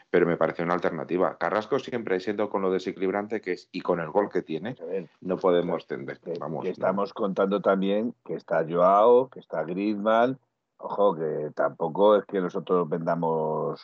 pero me parece una alternativa. Carrasco siempre siendo con lo desequilibrante que es y con el gol que tiene, no podemos tender. Vamos, que no. estamos contando también que está Joao, que está Griezmann. Ojo, que tampoco es que nosotros vendamos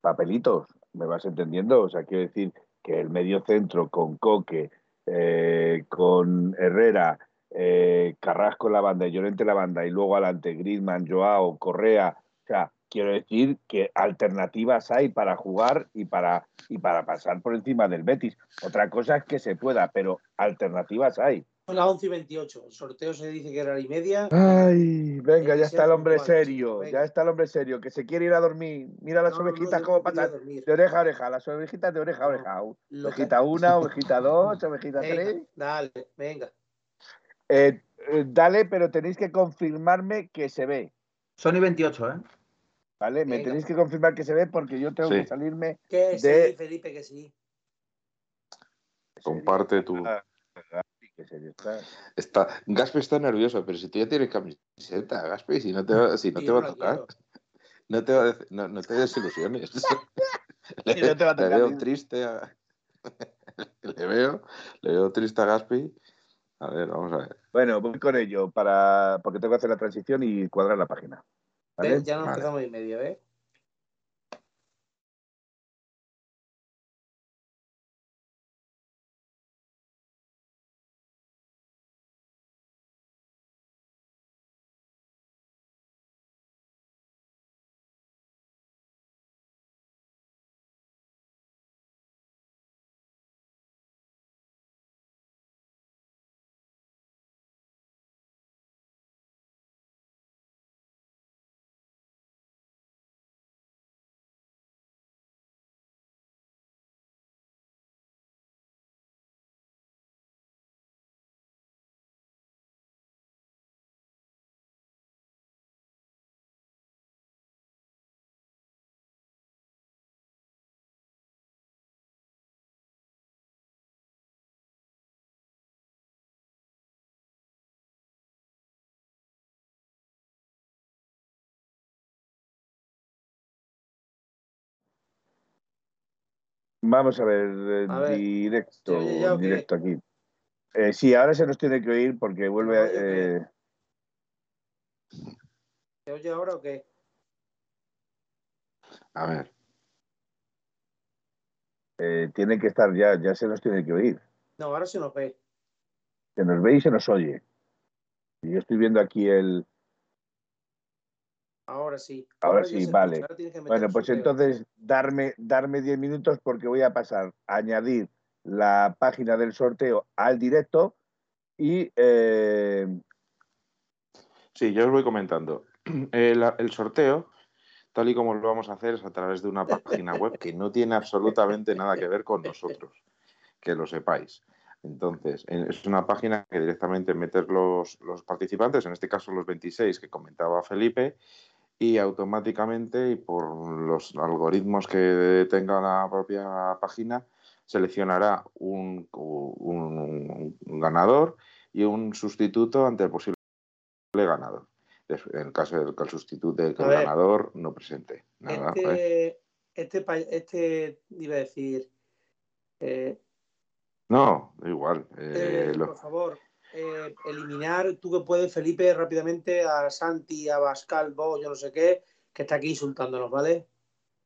papelitos, ¿me vas entendiendo? O sea, quiero decir que el medio centro con Coque, eh, con Herrera, eh, Carrasco en la banda y Llorente en la banda y luego adelante Griezmann, Joao, Correa, o sea, quiero decir que alternativas hay para jugar y para, y para pasar por encima del Betis. Otra cosa es que se pueda, pero alternativas hay. Son las 11 y 28. El sorteo se dice que era y media. Ay, venga, ya está el hombre serio, ya está el hombre serio, que se quiere ir a dormir. Mira las No, no, ovejitas no quería pasan dormir. de oreja a oreja, las ovejitas de oreja a No, oreja. Ovejita una, ovejita dos, ovejita Venga, tres. dale, venga. Eh, eh, dale, pero tenéis que confirmarme que se ve, Sony 28, ¿eh? ¿vale? Me Venga. tenéis que confirmar que se ve porque yo tengo Sí. que salirme. Que De- sí, Felipe, que sí. Comparte tu. Está. Gaspe está nervioso, pero si tú ya tienes camiseta, Gaspe, si no te va, si no te va a tocar, no te, va a no, no te desilusiones. le, Y no te va a le veo triste a, le veo, le veo triste a Gaspi. A ver, vamos a ver. Bueno, voy con ello para porque tengo que hacer la transición y cuadrar la página. ¿vale? Ya nos Vale. empezamos y medio, ¿eh? Vamos a ver, eh, A ver, directo, directo aquí. Eh, sí, ahora se nos tiene que oír porque vuelve ¿Se a. eh, ¿Se oye ahora o qué? A ver. eh, tiene que estar ya, ya se nos tiene que oír. No, ahora se nos ve. Se nos ve y se nos oye. Y yo estoy viendo aquí el. Ahora sí. Ahora ya sí, vale. escucha, ahora Bueno, pues entonces darme, darme 10 minutos porque voy a pasar a añadir la página del sorteo al directo y eh, Sí, yo os voy comentando. El, el sorteo, tal y como lo vamos a hacer, es a través de una página web que no tiene absolutamente nada que ver con nosotros, que lo sepáis. Entonces, en- es una página que directamente metes los, los participantes, en este caso los 26 que comentaba Felipe, y automáticamente y por los algoritmos que tenga la propia página, seleccionará un, un- un ganador y un sustituto ante el posible ganador. En el caso del que el sustituto del ganador no presente. Nada. Este, este, pa- este, iba a decir, eh, No, igual. eh, eh, lo- por favor, eh, eliminar, tú que puedes, Felipe, rápidamente a Santi, a Pascal, vos, yo no sé qué, que está aquí insultándonos, ¿vale?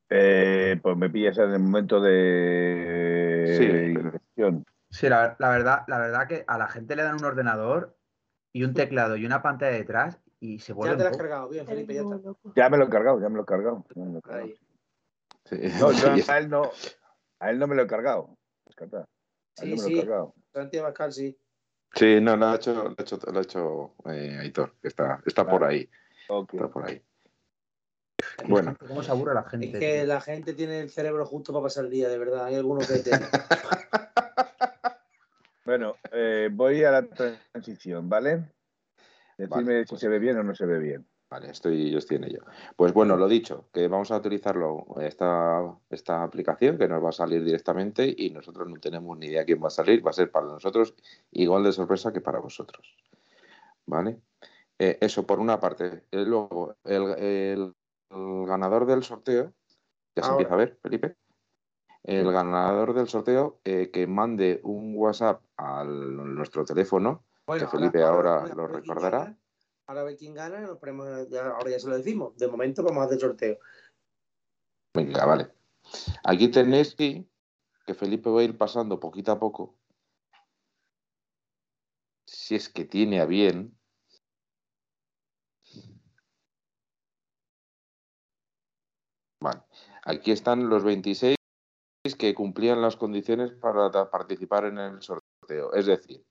eh, pues me pillas en el momento de Sí. Sí, la, la verdad, la verdad que a la gente le dan un ordenador y un teclado y una pantalla detrás y se Ya vuelven te lo has cargado, bien, Felipe, ya está. Ya me lo he cargado, ya me lo he cargado. ya me lo he cargado. Sí. No, yo a él no, a él no me lo he cargado. Descarta. A él Sí, no me lo he sí, cargado. Santi y Pascal, sí. Sí, no, lo ha hecho, lo ha hecho, lo ha hecho eh, Aitor, que está, está por ahí. Está por ahí. Bueno, ¿Cómo se aburre la gente? Es que tío? la gente tiene el cerebro justo para pasar el día, de verdad. Hay algunos que te... Bueno, eh, voy a la transición, ¿vale? Decidme Vale, si pues- se ve bien o no se ve bien. Vale, estoy, yo estoy en ello. Pues bueno, lo dicho, que vamos a utilizarlo, esta, esta aplicación que nos va a salir directamente y nosotros no tenemos ni idea quién va a salir, va a ser para nosotros igual de sorpresa que para vosotros. ¿Vale? Eh, eso por una parte. Eh, luego, el, el- el ganador del sorteo, ya se empieza a ver, Felipe. El ganador del sorteo que mande un WhatsApp a nuestro teléfono, Bueno, que Felipe ahora, ahora lo recordará. Ahora a ver quién gana, nos ponemos, ahora ya se lo decimos. De momento vamos a hacer sorteo. Venga, vale. Aquí tenéis que, que Felipe va a ir pasando poquito a poco. Si es que tiene a bien. Vale. Aquí están los 26 que cumplían las condiciones para participar en el sorteo. Es decir,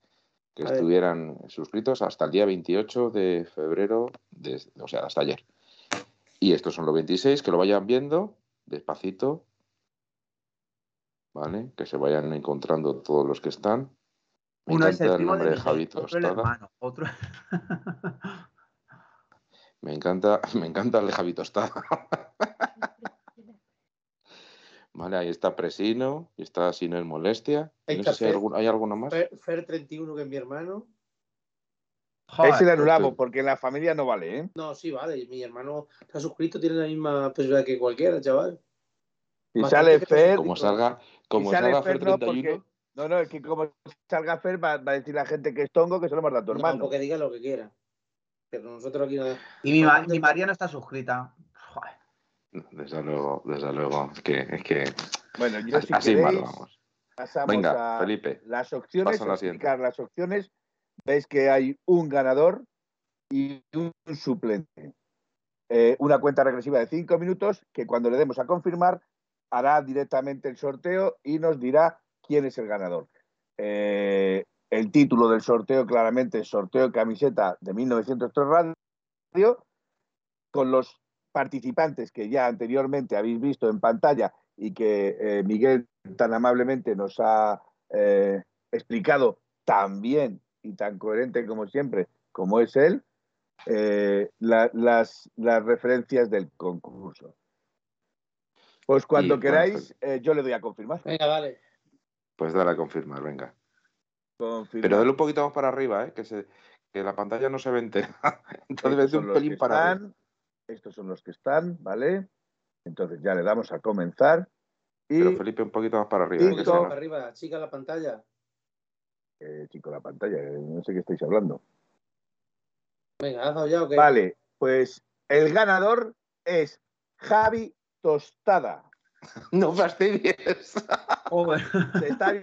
que A ver. estuvieran suscritos hasta el día 28 de febrero, de- o sea, hasta ayer. Y estos son los 26, que lo vayan viendo despacito, ¿vale? Que se vayan encontrando todos los que están. Me Uno es encanta el el de nombre de Miguel, Javito otro el Ostada. hermano, otro... Me encanta, me encanta el de Javito Ostada. Vale, ahí está Presino, y está Sinel Molestia. Ahí No está sé si hay, ¿hay alguno más. Fer, Fer 31, que es mi hermano. Joder, Ese le anulamos porque en la familia no vale, ¿eh? No, sí, vale. Mi hermano está suscrito, tiene la misma posibilidad que cualquiera, chaval. Si Bastante sale Fer, Como salga, como sale salga Fer, Fer no, 31, porque- no, no, es que como salga Fer va, va a decir la gente que es tongo que se lo hemos dado a tu No, hermano. porque diga lo que quiera. Pero nosotros aquí nada. Y mi, ma- mi María no está suscrita. Desde luego, desde luego, es que, es que Bueno, yo si así queréis, mal vamos. pasamos Venga, a Felipe, las opciones, a la explicar las opciones. Veis que hay un ganador y un suplente. Eh, una cuenta regresiva de cinco minutos que cuando le demos a confirmar hará directamente el sorteo y nos dirá quién es el ganador. Eh, el título del sorteo claramente es sorteo de camiseta de 1903 Radio con los participantes que ya anteriormente habéis visto en pantalla y que eh, Miguel tan amablemente nos ha eh, explicado tan bien y tan coherente como siempre, como es él, eh, la- las, las referencias del concurso. Pues cuando Y, bueno, queráis, eh, yo le doy a confirmar. Venga, dale. pues dale a confirmar, venga. Confirmar. Pero dale un poquito más para arriba, ¿eh? que, se, que la pantalla no se ve entera. Entonces son un pelín para arriba. Estos son los que están, ¿vale? Entonces ya le damos a comenzar. Y, Pero Felipe, un poquito más para arriba. Un poquito no- para arriba, chica la pantalla. eh, chico, la pantalla, eh, no sé qué estáis hablando. Venga, ¿has dado ya o qué? Vale, pues el ganador es Javi Tostada. No fastidies. Joder. Se está-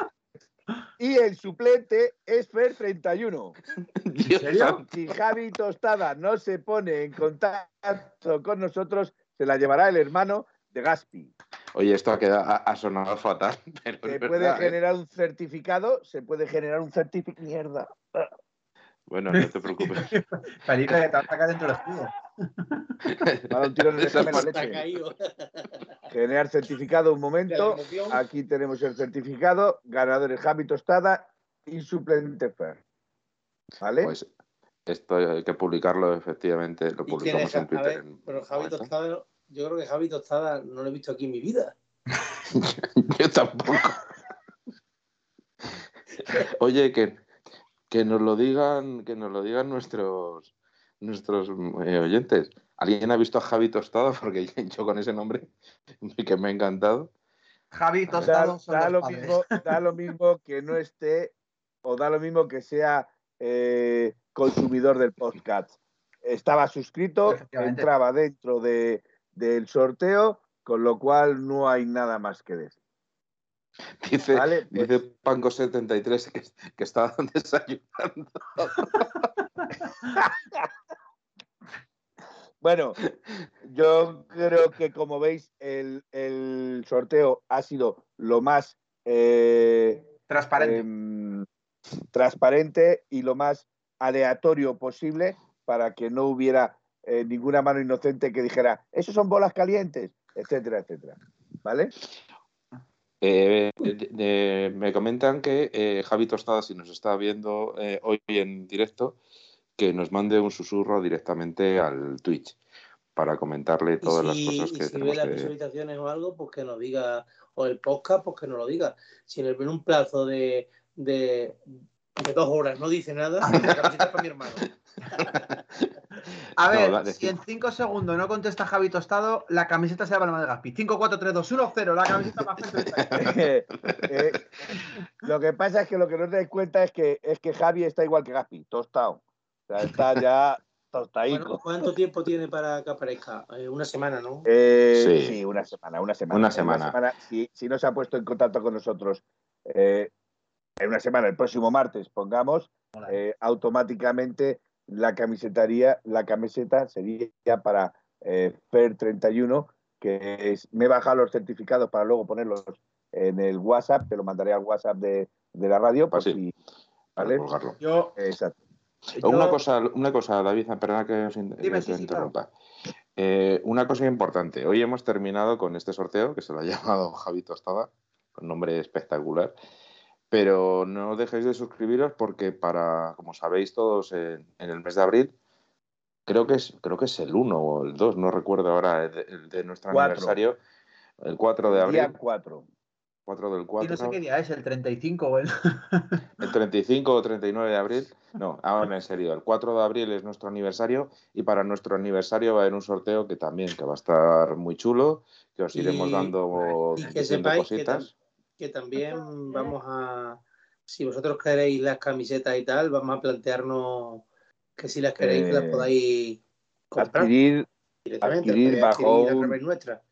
Y el suplente es Fer31. Dios serio? santo. Si Javi Tostada no se pone en contacto con nosotros, se la llevará el hermano de Gaspi. Oye, esto ha, quedado, ha, ha sonado fatal. Pero Se puede verdad, ¿eh? generar un certificado, se puede generar un certificado. Mierda. Bueno, no te preocupes. Felipe, te vas a sacar dentro del estudio. Para un tirón de. Generar certificado, un De momento. Aquí tenemos el certificado. Ganadores Javi Tostada y suplente Fer. ¿Vale? Pues esto hay que publicarlo, efectivamente. Lo ¿Y quién publicamos en Twitter. ver, pero Javi. Tostada, yo creo que Javi Tostada no lo he visto aquí en mi vida. Yo tampoco. Oye, que, que nos lo digan, que nos lo digan nuestros nuestros eh, oyentes. ¿Alguien ha visto a Javi Tostado? Porque yo con ese nombre que me ha encantado. Javi Tostado da lo mismo, da lo mismo que no esté o da lo mismo que sea eh, consumidor del podcast. Estaba suscrito, entraba dentro de, del sorteo, con lo cual no hay nada más que decir. Dice, Vale, pues- dice Panco73 que, que está desayunando. Bueno, yo creo que como veis, el, el sorteo ha sido lo más eh, Transparente. em, transparente y lo más aleatorio posible para que no hubiera eh, ninguna mano inocente que dijera, esos son bolas calientes, etcétera, etcétera. ¿Vale? Eh, de- me comentan que eh, Javi Tostada, si nos está viendo eh, hoy en directo, que nos mande un susurro directamente al Twitch para comentarle Y todas las cosas y que si ve las que... visualizaciones o algo, pues que nos diga, o el podcast, pues que nos lo diga. Si en, el- en un plazo de, de, de dos horas no dice nada, la camiseta es para mi hermano. A ver, si en 5 segundos no contesta Javi Tostado, la camiseta se llama la mano de Gaspi. 5, 4, 3, 2, 1, 0. La camiseta para 31. Eh, lo que pasa es que lo que no os dais cuenta es que, es que Javi está igual que Gaspi, tostado. O sea, está ya tostadico. Bueno, ¿Cuánto tiempo tiene para que aparezca? Eh, una semana, ¿no? Eh, Sí. sí. una semana, una semana. Una En semana. Si, si no se ha puesto en contacto con nosotros eh, en una semana, el próximo martes, pongamos, eh, automáticamente la camisetaría, la camiseta sería para eh, FER 31, que es, me he bajado los certificados para luego ponerlos en el WhatsApp, te lo mandaré al WhatsApp de, de la radio, si ¿Vale? colgarlo. Yo, Exacto. Una yo- cosa, una cosa, David, perdona que os Dime, sí, sí, interrumpa. Eh, una cosa importante. Hoy hemos terminado con este sorteo que se lo ha llamado Javi Tostada, con nombre espectacular. Pero no dejéis de suscribiros porque para, como sabéis todos, en, en el mes de abril, creo que es, creo que es el 1 o el 2, no recuerdo ahora, el de, el de nuestro Cuatro. aniversario, el 4 de abril, Día 4. 4 del y 4. no sé qué día es, el 35 o el... El 35 o 39 de abril. No, ahora en serio. El 4 de abril es nuestro aniversario y para nuestro aniversario va a haber un sorteo que también que va a estar muy chulo, que os iremos Y- dando y que sepáis cositas. Que también vamos a, si vosotros queréis las camisetas y tal, vamos a plantearnos que si las queréis que las Eh, podáis comprar Adquirir, directamente, adquirir bajo adquirir a un- través nuestra,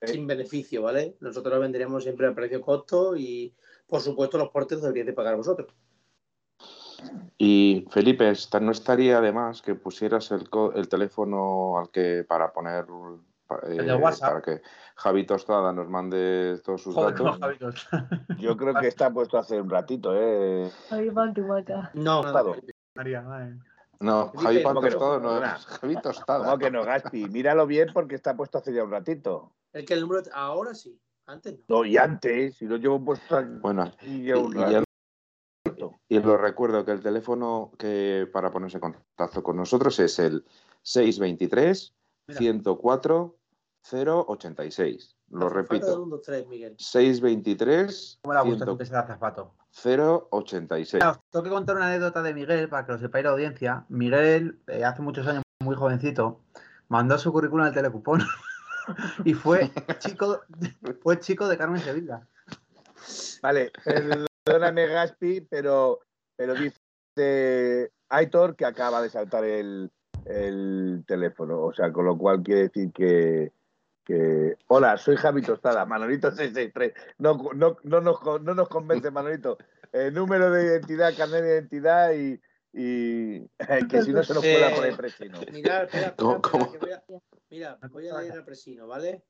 Eh. sin beneficio, ¿vale? Nosotros las venderíamos siempre al precio costo y, por supuesto, los portes deberíais de pagar vosotros. Y Felipe, no estaría de más que pusieras el, el teléfono al que para poner eh, WhatsApp. para que Javi Tostada nos mande todos sus Joder, datos. no, yo creo que está puesto hace un ratito, ¿eh? Tu vaca. No, Claro. María, madre. No, Javi Pan. Tostado no es Javi Tostada. ¿Cómo que no, Gaspi? Míralo bien porque está puesto hace ya un ratito. el que el número ahora sí, antes no. No, y antes, si lo llevo puesto aquí Bueno, ya un y ya- rato. Y os recuerdo que el teléfono que para ponerse en contacto con nosotros es el 623 Mira. 104 086. Lo repito. un, dos, tres, Miguel. 623 ¿Cómo le gusta 104 que sea zapato? 086. Mira, os tengo que contar una anécdota de Miguel para que lo sepáis la audiencia. Miguel, eh, hace muchos años, muy jovencito, mandó su currículum al telecupón y fue chico, fue chico de Carmen Sevilla. Vale, perdóname, Gaspi, pero, pero dice Aitor que acaba de saltar el, el teléfono. O sea, con lo cual quiere decir que. Que... Hola, soy Javi Tostada, Manolito 663. No, no, no, nos, con- no nos convence, Manolito. Eh, número de identidad, carnet de identidad y. y que si no se nos pueda Eh, poner presino. Mira, espera, espera, ¿Cómo- espera, cómo? que voy a- mira, voy a leer al presino, ¿vale?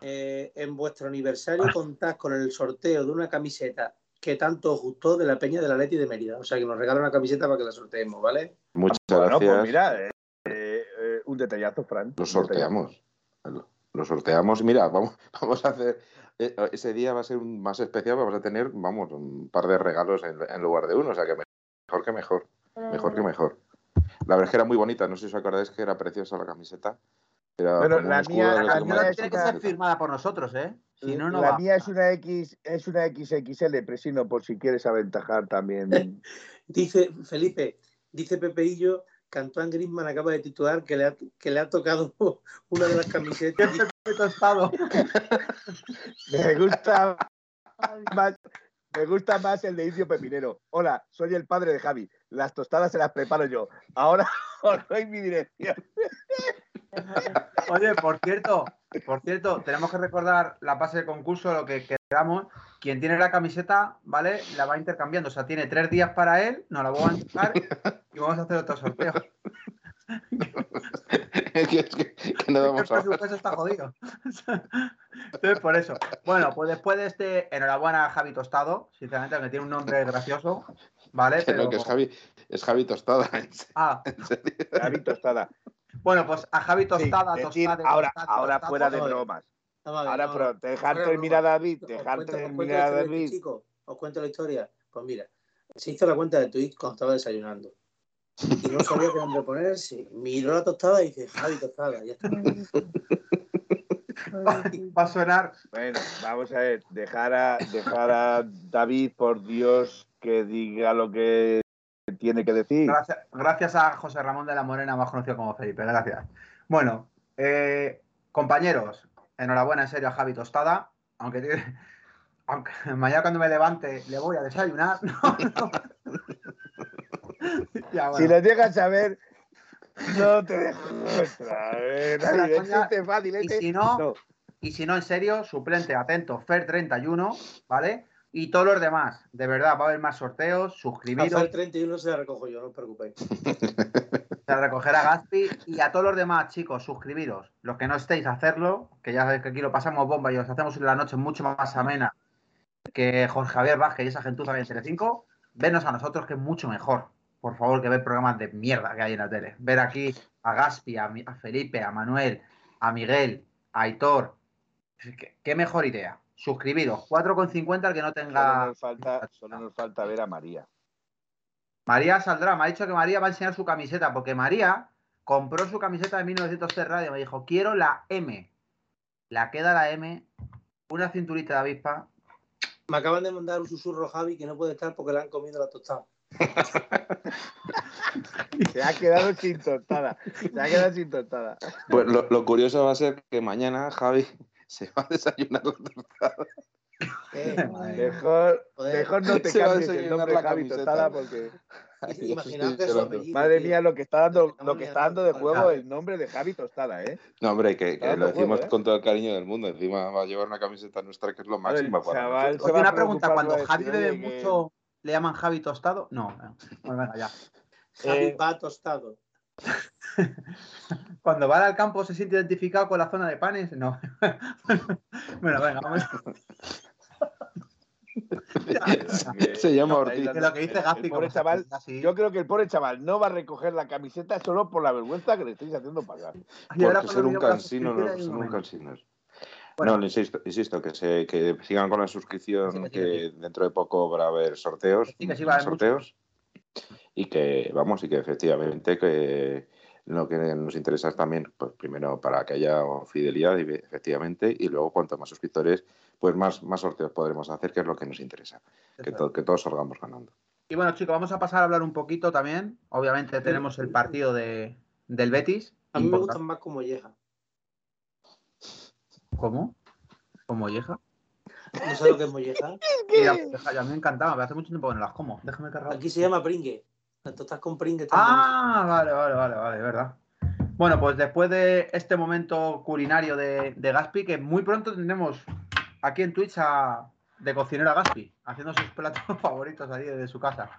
Eh, en vuestro aniversario contás con el sorteo de una camiseta que tanto os gustó de la Peña de la Leti de Mérida. O sea, que nos regalan una camiseta para que la sorteemos, ¿vale? Muchas Bueno, gracias. pues mira, eh, eh, eh, un detallazo, Fran. Lo sorteamos. Lo sorteamos. Mira, vamos, vamos a hacer. eh, Ese día va a ser un- más especial. Vamos a tener, vamos, un par de regalos en, en lugar de uno. O sea que mejor que mejor. Mejor que mejor. La verdad es que era muy bonita. No sé si os acordáis que era preciosa la camiseta. Era Bueno, la mía- la mía tiene que ser firmada por nosotros, ¿eh? Si no, no la va. mía es una X, es una XXL, Presino, por si quieres aventajar también. Dice Felipe, dice Pepeillo que Antoine Griezmann acaba de titular que le ha, que le ha tocado una de las camisetas. Me gusta más, me gusta más el de Indio Pepinero. Hola, soy el padre de Javi. Las tostadas se las preparo yo. Ahora os doy mi dirección. Oye, por cierto, por cierto, tenemos que recordar la fase de concurso, lo que quedamos. Quien tiene la camiseta, ¿vale? La va intercambiando. O sea, tiene tres días para él, nos la vamos a entregar y vamos a hacer otro sorteo. Es que, que- que no vamos a. presupuesto está jodido. Entonces, por eso. Bueno, pues después de este, enhorabuena a Javi Tostado, sinceramente, aunque tiene un nombre gracioso, ¿vale? Que no, Pero... que es Javi, es Javi Tostada. en serio, Ah, en serio. Javi Tostada. bueno, pues a Javi Sí, Tostada, decir, Tostada, ahora, Tostada, ahora Tostada, fuera de bromas. Vamos a ver, Ahora, no, pero dejar a. David, dejar cuento- terminar a de David. este chico. Os cuento la historia. Pues mira, se hizo la cuenta de Twitch cuando estaba desayunando. Y no sabía qué nombre ponerse. Miró la tostada y dice, Javi Tostada, ya está. Va a sonar. Bueno, vamos a ver, dejar a, dejar a David, por Dios, que diga lo que tiene que decir. Gracias, gracias a José Ramón de la Morena, más conocido como Felipe. Gracias. Bueno, eh, compañeros, enhorabuena en serio a Javi Tostada. Aunque, tiene- aunque mañana cuando me levante le voy a desayunar. No, no. Ya, Si lo llegas a ver, no te dejo. Eh, La David, coña- este es fácil, Y este- si no, no. y si no, en serio, suplente atento, Fer31, ¿vale? Y todos los demás, de verdad, va a haber más sorteos, suscribiros. Hasta el 31 se la recojo yo, no os preocupéis. a recoger a Gaspi y a todos los demás, chicos, suscribiros. Los que no estéis, hacerlo, que ya sabéis que aquí lo pasamos bomba y os hacemos la noche mucho más amena que Jorge Javier Vázquez y esa gentuza de Telecinco. Vernos a nosotros, que es mucho mejor. Por favor, que ver programas de mierda que hay en la tele. Ver aquí a Gaspi, a, Felipe, a Manuel, a Miguel, a Aitor. ¿Qué, qué mejor idea? Suscribiros. 4,50 al que no Solo tenga. nos, falta, solo nos falta ver a María. María saldrá. Me ha dicho que María va a enseñar su camiseta, porque María compró su camiseta de 1903 Radio. Me dijo, quiero la M. La queda la M, una cinturita de avispa. Me acaban de mandar un susurro Javi que no puede estar porque le han comido la tostada. Se ha quedado sin tostada. Se ha quedado sin tostada. Pues lo, lo curioso va a ser que mañana Javi se va a desayunar la tostada. Eh, Mejor, mejor no te cambies el nombre la Javi. Tostada porque, Imaginaos que apellido. madre mía, lo que está dando, lo que está dando de juego el nombre de Javi Tostada, ¿eh? No, hombre, que, lo decimos juego, ¿eh? con todo el cariño del mundo. Encima va a llevar una camiseta nuestra que es lo máximo para chaval, Oye, una pregunta, cuando Javi bebe mucho, ¿le llaman Javi tostado? No. no. Bueno, venga, ya. Javi Eh, va tostado. Cuando va al campo se siente identificado con la zona de panes, no. bueno, venga, vamos. Se llama No, Ortiz. ahí Que lo que dice el- pobre se chaval, así. Yo creo que el pobre chaval no va a recoger la camiseta solo por la vergüenza que le estáis haciendo pagar. Porque ser un cansino no hay un son un momento. cansinos. Bueno. No, insisto, insisto que, se, que sigan con la Sí, suscripción, que sí, que dentro de poco va a haber sorteos, Sí, que sí, va a haber sorteos y que, vamos, y que efectivamente que lo que nos interesa es también, pues primero para que haya fidelidad, y efectivamente, y luego cuanto más suscriptores, pues más, más sorteos podremos hacer, que es lo que nos interesa, que, to- que todos salgamos ganando. Y bueno, chicos, vamos a pasar a hablar un poquito también. Obviamente tenemos el partido de, del Betis. A mí me gustan más como Yeja. ¿Cómo? ¿Como Molleja? ¿No sabes lo que es molleja? Sí, la molleja, ya me encantaba, pero hace mucho tiempo que no las como. Déjame cargar. Aquí se llama pringue. Tú estás con pringue. Ah, vale, vale, vale, vale, es verdad. Bueno, pues después de este momento culinario de, de Gaspi, que muy pronto tendremos aquí en Twitch a, de cocinero a Gaspi, haciendo sus platos favoritos ahí desde su casa.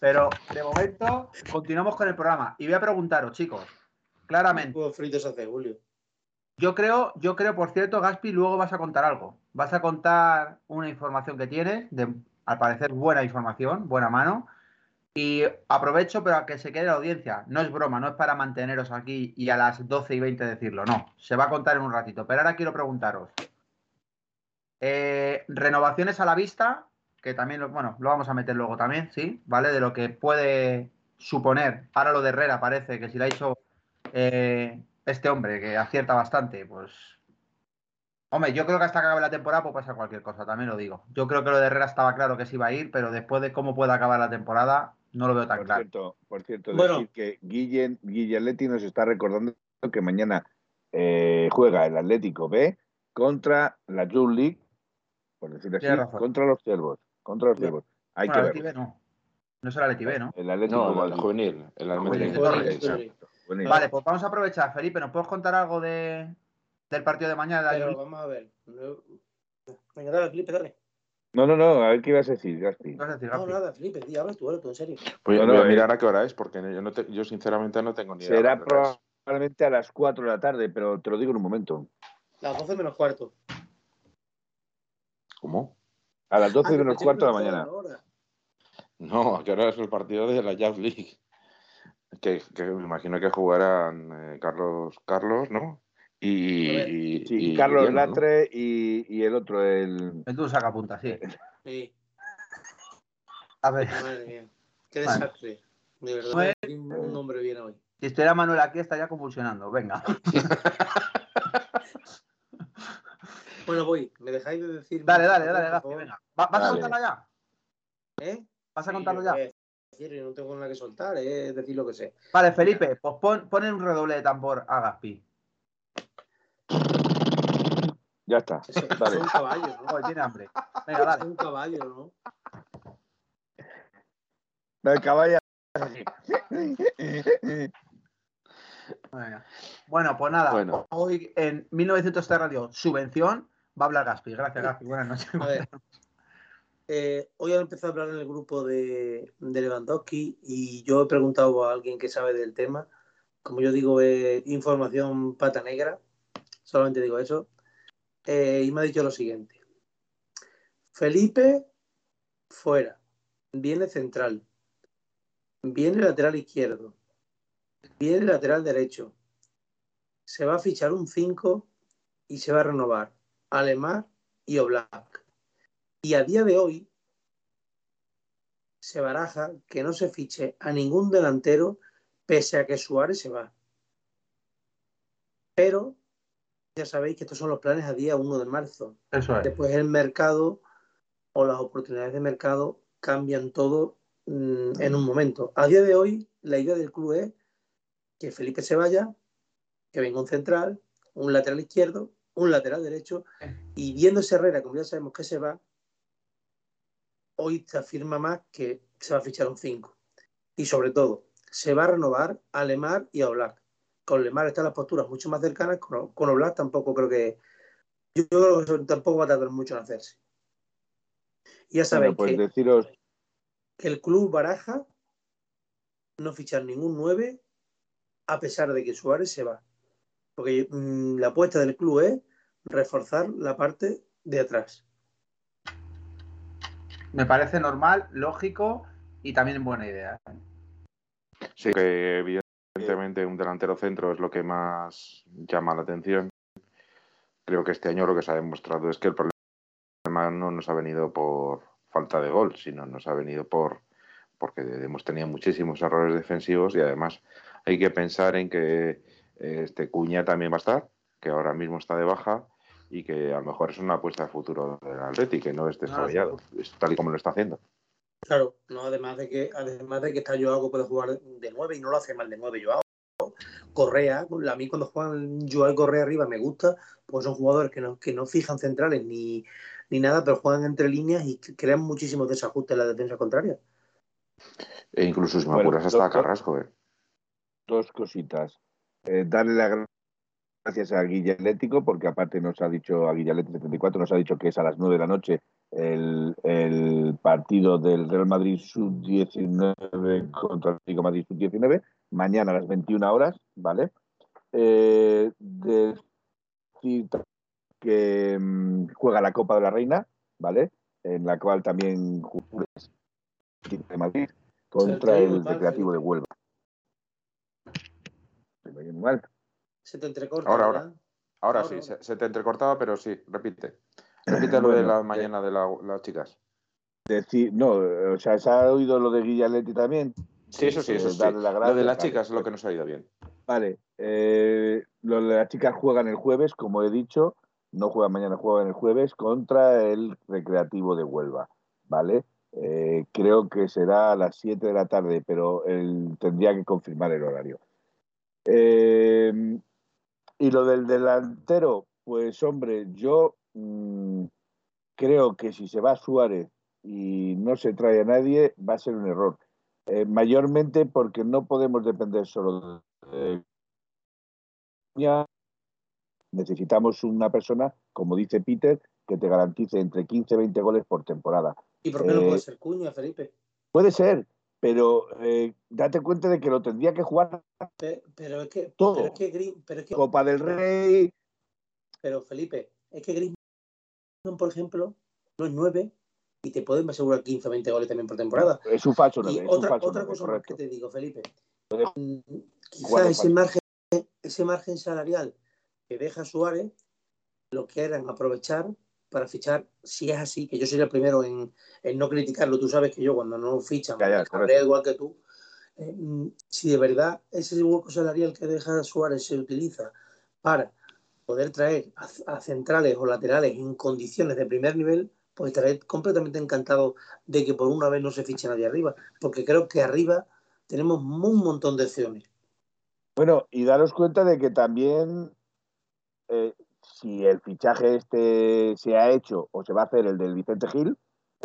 Pero de momento continuamos con el programa. Y voy a preguntaros, chicos, claramente. Huevos fritos hace Julio. Yo creo, yo creo, por cierto, Gaspi, luego vas a contar algo. Vas a contar una información que tienes, al parecer buena información, buena mano. Y aprovecho para que se quede la audiencia. No es broma, no es para manteneros aquí y a las 12 y 20 decirlo, no. Se va a contar en un ratito. Pero ahora quiero preguntaros. Eh, renovaciones a la vista, que también, lo, bueno, lo vamos a meter luego también, ¿sí? ¿Vale? De lo que puede suponer. Ahora lo de Herrera parece que si lo ha hecho eh, este hombre, que acierta bastante, pues... Hombre, yo creo que hasta que acabe la temporada puede pasar cualquier cosa, también lo digo. Yo creo que lo de Herrera estaba claro que se iba a ir, pero después de cómo puede acabar la temporada, no lo veo tan Por claro. cierto, por cierto Bueno. decir que Guillen, Guilleletti nos está recordando que mañana eh, juega el Atlético B contra la Youth League, por decirlo así, razón. contra los ciervos. Contra los ciervos. Hay Bueno, que el. B no. No será el Leti B, ¿no? El Atlético No, el juvenil, el juvenil, Madrid, Torres. exacto. Bueno, Vale, pues vamos a aprovechar. Felipe, ¿nos puedes contar algo de, del partido de mañana? Pero vamos a ver. No- Venga, dale, Felipe, dale. No, no, no, a ver qué ibas a decir, Gaspi. League? ¿Qué vas a decir, No, nada, Felipe, di, habla tú, tú, en serio. Voy, No, voy no, a eh. mirar a qué hora es, porque yo, no te- yo sinceramente no tengo ni idea. Será probablemente a las 4 de la tarde, pero te lo digo en un momento. Las 12 menos cuarto. ¿Cómo? A las 12 Ah, menos cuarto de la mañana. hora. No, ¿a qué hora es el partido de la Jazz League? Que, que me imagino que jugarán eh, Carlos, Carlos, ¿no? Y, A ver. y- Sí, y Carlos Guillermo, ¿no? Latre y, y el otro, el. El tú saca punta, sí. Sí, A ver, madre mía. Qué Bueno. desastre. De verdad, Pues- un nombre bien hoy. si estuviera Manuel aquí estaría convulsionando. Venga. Bueno, voy. ¿Me dejáis de decir? Dale, dale, dale, favor? venga. ¿Va- ¿Vas a Dale. contarlo ya? ¿Eh? ¿Vas a Sí, contarlo yo ya? yo no tengo nada que soltar, es decir lo que sé. Vale, Felipe, pues pon, pon un redoble de tambor a Gaspi. Ya está. Eso, Dale. es un caballo, ¿no? Tiene hambre. Venga, Eso es dale. un caballo, ¿no? El caballo. Bueno, pues nada. Bueno. Hoy en 1903 Radio Subvención va a hablar Gaspi. Gracias, Gaspi. Buenas noches. A ver. Eh, hoy han empezado a hablar en el grupo de, de Lewandowski y yo he preguntado a alguien que sabe del tema. Como yo digo, es información pata negra. Solamente digo eso. Eh, y me ha dicho lo siguiente. Felipe, fuera. viene central, viene lateral izquierdo, viene lateral derecho. Se va a fichar un 5 y se va a renovar Alemar y Oblak. Y a día de hoy se baraja que no se fiche a ningún delantero pese a que Suárez se va. Pero ya sabéis que estos son los planes a día 1 de marzo. Eso es. Después el mercado o las oportunidades de mercado cambian todo mm, en un momento. A día de hoy, la idea del club es que Felipe se vaya, que venga un central, un lateral izquierdo, un lateral derecho, y viéndose Herrera, como ya sabemos que se va, hoy se afirma más que se va a fichar un 5. Y sobre todo, se va a renovar a Lemar y a Oblak. Con Lemar están las posturas mucho más cercanas, con, con Oblak tampoco creo que. Yo creo que tampoco va a tardar mucho en hacerse. Y ya sabéis Bueno, pues que, deciros, que el club baraja no fichar ningún 9 a pesar de que Suárez se va. Porque mm, la apuesta del club es reforzar la parte de atrás. Me parece normal, lógico y también buena idea. Sí, que evidentemente un delantero centro es lo que más llama la atención. Creo que este año lo que se ha demostrado es que el problema no nos ha venido por falta de gol, sino nos ha venido por porque hemos tenido muchísimos errores defensivos y además hay que pensar en que eh, este Cuña también va a estar, que ahora mismo está de baja y que a lo mejor es una apuesta de futuro del Atleti, que no es descabellado, es tal y como lo está haciendo. Claro, no, además de que, además de que está Joao que puede jugar de 9 y no lo hace mal de 9 Joao. Correa, a mí cuando juegan Joao y Correa arriba me gusta, pues son jugadores que no, que no fijan centrales ni, ni nada, pero juegan entre líneas y crean muchísimos desajustes en la defensa contraria. E incluso si me Bueno, apuras hasta Carrasco. eh. dos cositas. Eh, darle las gra- gracias a Guille Atlético, porque aparte nos ha dicho, a Guille 74 nos ha dicho que es a las 9 de la noche el, el partido del Real Madrid Sub-19 contra el Atlético Madrid Sub-19, mañana a las 21 horas, ¿vale? Eh, decir que mm, juega la Copa de la Reina, ¿vale? En la cual también juega el Atlético de Madrid contra el Recreativo de. Huelva. Se te entrecorta. Ahora, ahora. Ahora Ahora, sí, ahora. se, se te entrecortaba, pero sí, repite. Repite lo de Bueno, la eh, mañana de la- las chicas. Decir, no, o sea, ¿se ha oído lo de Guillaletti también? Sí, eso sí, Eh, eso sí. darle Lo de las vale. chicas es lo que nos ha ido bien. Vale, eh, lo de las chicas juegan el jueves, como he dicho, no juegan mañana, juegan el jueves contra el Recreativo de Huelva, ¿vale? Eh, creo que será a las 7 de la tarde, pero él tendría que confirmar el horario. Eh, y lo del delantero, pues hombre, yo mm, creo que si se va Suárez y no se trae a nadie, va a ser un error. Eh, mayormente porque no podemos depender solo de. Necesitamos una persona, como dice Peter, que te garantice entre 15 y 20 goles por temporada. ¿Y por qué no Eh, puede ser Cuña, Felipe? Puede ser, pero eh, date cuenta de que lo tendría que jugar Pe- Pero es que, todo. pero es que, Gri- pero es que, Copa del Rey. pero Felipe, es que Griezmann, por ejemplo, no es 9 y te pueden asegurar 15 o 20 goles también por temporada. Es un falso Y 9, es un otra, otra 9, cosa más que te digo, Felipe. Mm, Quizás ese margen, ese margen salarial que deja Suárez lo quieran aprovechar para fichar, si es así, que yo soy el primero en, en no criticarlo. Tú sabes que yo cuando no fichan, me igual que tú. Eh, mm, si de verdad ese hueco salarial que deja Suárez se utiliza para poder traer a, centrales o laterales en condiciones de primer nivel, pues estaré completamente encantado de que por una vez no se fiche nadie arriba, porque creo que arriba tenemos un montón de opciones. Bueno, y daros cuenta de que también, eh, si el fichaje este se ha hecho o se va a hacer el del Vicente Gil,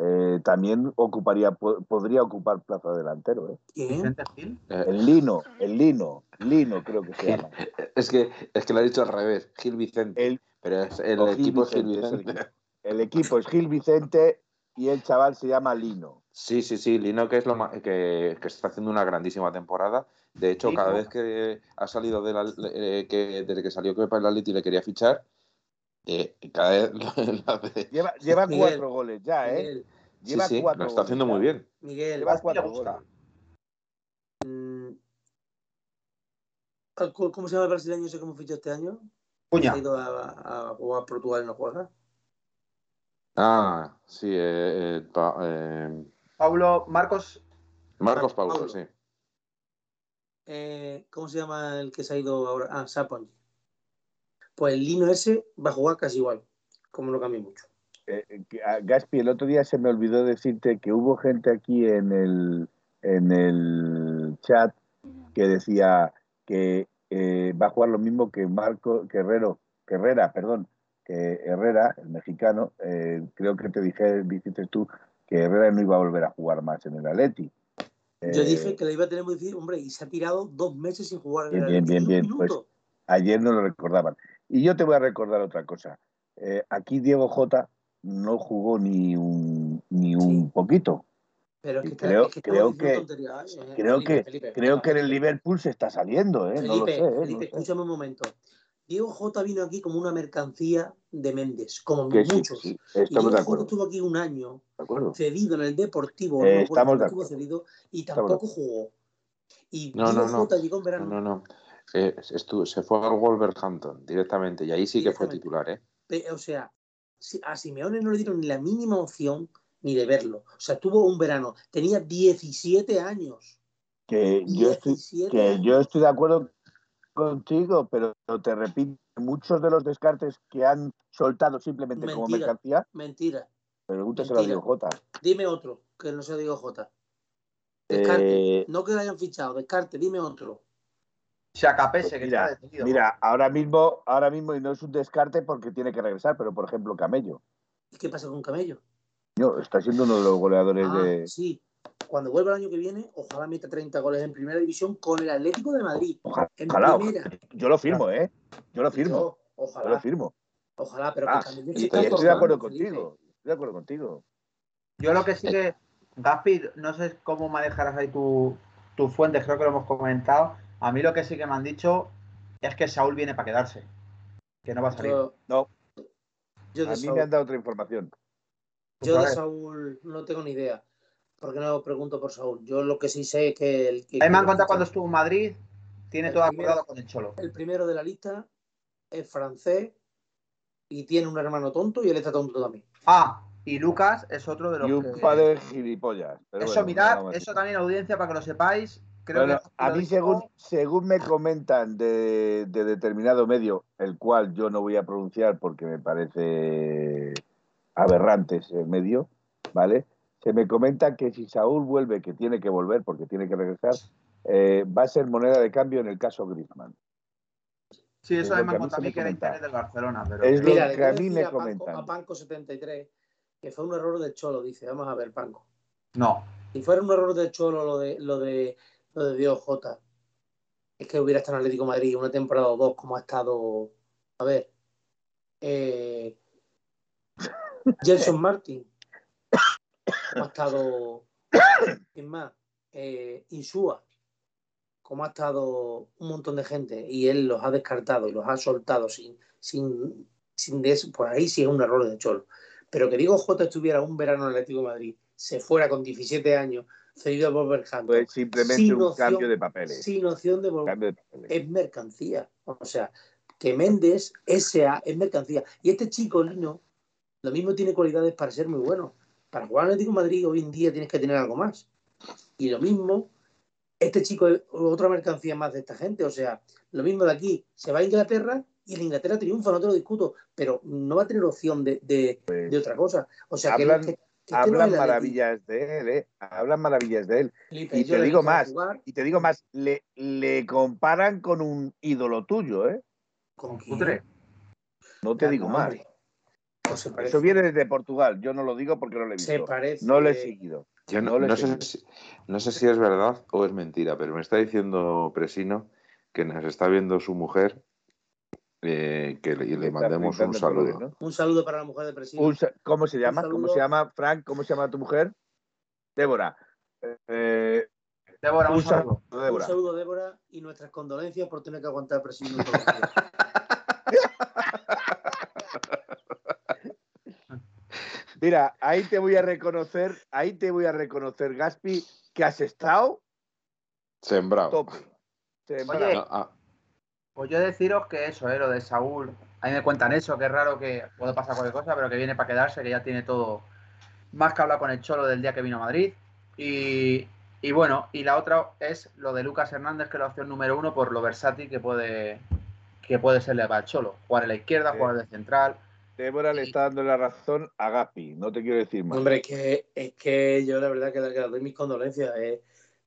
eh, también ocuparía, po- podría ocupar plaza de delantero. ¿eh? ¿Quién? Gil. Eh, El Lino, el Lino, Lino creo que se llama. es, que, es que lo ha dicho al revés, Gil Vicente. El, pero es- el Gil equipo es Gil Vicente, es el Vicente. el equipo es Gil Vicente y el chaval se llama Lino. Sí, sí, sí, Lino que es lo ma- que, que está haciendo una grandísima temporada. De hecho, Lino. cada vez que ha salido de la, eh, que desde que salió Kepa en la Atleti le quería fichar, eh, cada vez. Lleva, lleva Miguel, cuatro goles ya, ¿eh? Miguel, Sí, Lleva sí, cuatro lo está haciendo goles muy bien. Miguel, Lleva cuatro goles. mm, ¿cómo se llama el brasileño ese que hemos fichado este año? Cuña. Ha ido a, a jugar a Portugal y no juega. Ah, sí, eh, eh, pa- eh, Pablo Marcos. Marcos Paulo, Paulo. sí. Eh, ¿Cómo se llama el que se ha ido ahora? Ah, Sapon. Pues el Lino ese va a jugar casi igual, como no cambia mucho. Eh, eh, ah, Gaspi, el otro día se me olvidó decirte que hubo gente aquí en el, en el chat que decía que eh, va a jugar lo mismo que Marco que Herrero, que Herrera, perdón, que Herrera, el mexicano, eh, creo que te dije, dijiste tú que Herrera no iba a volver a jugar más en el Atleti. Yo dije que le iba a tener muy difícil, hombre, y se ha tirado dos meses sin jugar en Bien, el bien, Atleti, bien, bien, un pues. Ayer no lo recordaban. Y yo te voy a recordar otra cosa. Eh, aquí Diego Jota no jugó ni un, ni un Sí. poquito. Pero es que, y creo- es que creo que- ¿eh? creo Felipe, que- Felipe, Creo que en el. Liverpool se está saliendo, ¿eh? no lo Felipe, sé. ¿eh? No Felipe, escúchame un momento. Diego J vino aquí como una mercancía de Méndez, como Que sí, muchos. sí, y estamos Diego de J acuerdo. estuvo aquí un año cedido en el Deportivo, Eh, no estamos de acuerdo. cedido y Estamos tampoco jugó. Y No, Diego no, no. J llegó en No, verano. no, no. Eh, estuvo- se fue al Wolverhampton directamente y ahí sí que fue titular, ¿eh? O sea, a Simeone no le dieron ni la mínima opción ni de verlo. O sea, tuvo un verano. Tenía 17 años. Que yo estoy, 17 que yo estoy de acuerdo contigo, pero te repito, muchos de los descartes que han soltado simplemente como mercancía, Mentira. pregúntaselo a Mentira. Diego Jota. Dime otro, que no sea Diego J. Descarte. Eh, No que lo hayan fichado, descarte, dime otro. Chacapese, Pues que mira, está detenido. Mira, ahora mismo, ahora mismo, y no es un descarte porque tiene que regresar, pero por ejemplo, Camello. ¿Y qué pasa con Camello? No, está siendo uno de los goleadores Ah, de. sí. Cuando vuelva el año que viene, ojalá meta 30 goles en primera división con el Atlético de Madrid. Ojalá, En ojalá, primera. yo lo firmo, ¿eh? Yo lo firmo, Yo, yo ojalá, lo firmo. ojalá, pero Ah, que y Estoy de acuerdo contigo. Estoy de acuerdo contigo. Yo lo que sí que, Gaspi, no sé cómo manejarás ahí tu, tus fuentes, creo que lo hemos comentado. A mí lo que sí que me han dicho es que Saúl viene para quedarse, que no va a salir. Yo, No, yo de a mí Saúl- me han dado otra información. Yo de Pues a ver. Saúl no tengo ni idea. Porque no pregunto por Saúl. Yo lo que sí sé es que el que. A mí me han contado cuando estuvo en Madrid, tiene El todo primero- acordado con el Cholo. El primero de la lista es francés y tiene un hermano tonto y él está tonto también. Ah, y Lucas es otro de los Y un que... padre de gilipollas. Pero Eso bueno, mirad, eso también audiencia para que lo sepáis. Creo Bueno, que a mí, dijo- según, según me comentan de, de determinado medio, el cual yo no voy a pronunciar porque me parece aberrante ese medio, ¿vale? Se me comenta que si Saúl vuelve, que tiene que volver porque tiene que regresar, eh, va a ser moneda de cambio en el caso Griezmann. Sí, es eso lo me que han a mí contado a se mí me que era interés del Barcelona. Pero Es que- lo que a mí me a Panco, comentan. a Panco 73 que fue un error del Cholo, dice. Vamos a ver, Panco. No, Si fuera un error del Cholo lo de lo de lo de Dios J, es que hubiera estado en Atlético de Madrid una temporada o dos, como ha estado. A ver. Eh, Gelson Martin. Como ha estado. ¿Quién más? Eh, Insúa. Como ha estado un montón de gente y él los ha descartado y los ha soltado sin, sin, sin de eso, pues ahí sí es un error de Cholo. Pero que Diego J estuviera un verano en Atlético de Madrid, se fuera con 17 años, cedido a Wolverhampton, Pues simplemente sin un cambio de papeles. sin opción de de papeles. es mercancía. O sea, que Méndez S.A. es mercancía. Y este chico, Lino, lo mismo tiene cualidades para ser muy bueno. Para jugar en Atlético de Madrid hoy en día tienes que tener algo más. Y lo mismo, este chico es otra mercancía más de esta gente. O sea, lo mismo de aquí, se va a Inglaterra y en Inglaterra triunfa, no te lo discuto, pero no va a tener opción de, de- de otra cosa. O sea, que, Hablan- que- Hablan maravillas de él, ¿eh? Hablan maravillas de él. Felipe, y te digo más. Y te digo más, le, le comparan con un ídolo tuyo, ¿eh? ¿Con quién? Putre. No te Ya, digo no, más. Eso viene desde Portugal. Yo no lo digo porque no lo he Se visto. parece. No lo he seguido. Yo no, No sé. sé si, no sé si es verdad o es mentira, pero me está diciendo Presino que nos está viendo su mujer eh, que le, mandemos un saludo. Un saludo para la mujer de sa- ¿Cómo se llama? ¿Cómo se llama, Frank? ¿Cómo se llama tu mujer? Débora. Eh, Débora, un un saludo. saludo, Débora. Un saludo, Débora, y nuestras condolencias por tener que aguantar días. Mira, ahí te voy a reconocer, ahí te voy a reconocer, Gaspi, que has estado Sembrado. tope. Sembrado. Oye, No, ah, Pues yo deciros que eso, ¿eh? lo de Saúl, a mí me cuentan eso, que es raro que puede pasar cualquier cosa, pero que viene para quedarse, que ya tiene todo más que hablar con el Cholo del día que vino a Madrid. Y, y bueno, y la otra es lo de Lucas Hernández, que es la opción número uno por lo versátil que puede, que puede serle para el Cholo. Jugar en la izquierda, Sí. jugar de central. Débora le está dando la razón a Gaspi, no te quiero decir más. Hombre, es que, es que yo la verdad que, le- doy mis condolencias. Eh.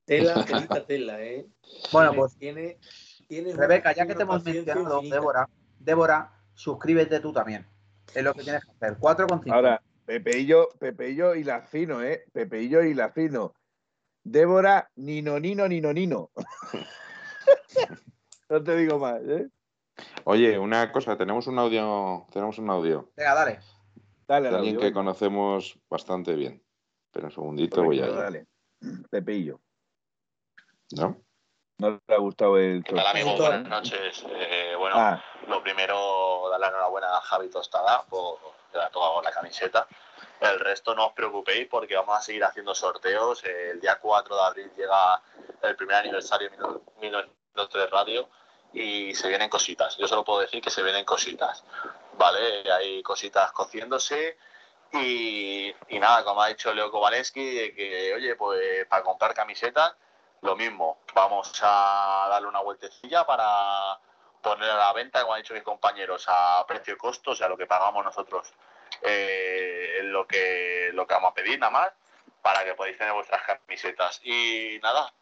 Tela, telita, tela, ¿eh? Bueno, pues tiene Rebeca, ya que te hemos mencionado, infinita. Débora, Débora, suscríbete tú también. Es lo que tienes que hacer. 4,5. Ahora, Pepeillo, Pepeillo y Lacino, ¿eh? Pepeillo y Lacino. Débora, Nino, Nino, Nino, Nino. no te digo más, ¿eh? Oye, una cosa, tenemos un audio, tenemos un audio Venga, dale. Dale, de al alguien audio, que conocemos bastante bien. Pero un segundito voy a dale. Pepeillo. ¿no? No te ha gustado el ¿Qué tal? Doctor. Buenas noches. Eh, bueno, Ah, lo primero, darle la enhorabuena a Javi Tostada por que le tocado la camiseta. El resto no os preocupéis porque vamos a seguir haciendo sorteos. Eh, El día 4 de abril llega el primer aniversario de 1903 Radio y se vienen cositas. Yo solo puedo decir que se vienen cositas. ¿Vale? Hay cositas cociéndose. Y, y nada, como ha dicho Leo Kowaleski, que oye, pues para comprar camisetas, lo mismo. Vamos a darle una vueltecilla para poner a la venta, como han dicho mis compañeros, a precio y costo, o sea, lo que pagamos nosotros eh, lo que, lo que vamos a pedir nada más, para que podáis tener vuestras camisetas. Y nada,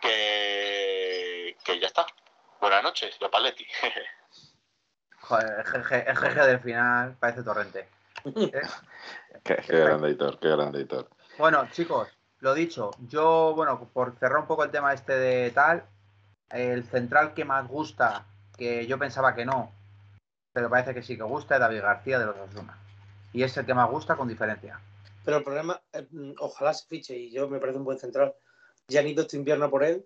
que, que ya está. Buenas noches, yo Paletti. Joder, el jeje, el jeje del final parece torrente. ¿Eh? Qué, qué grande editor, qué grande editor. Bueno, chicos, lo dicho, yo, bueno, por cerrar un poco el tema este de tal, el central que más gusta, que yo pensaba que no, pero parece que sí que gusta, es David García de los Osuna. Y es el que más gusta con diferencia. Pero el problema, eh, ojalá se fiche y yo me parece un buen central. Ya han ido este invierno por él,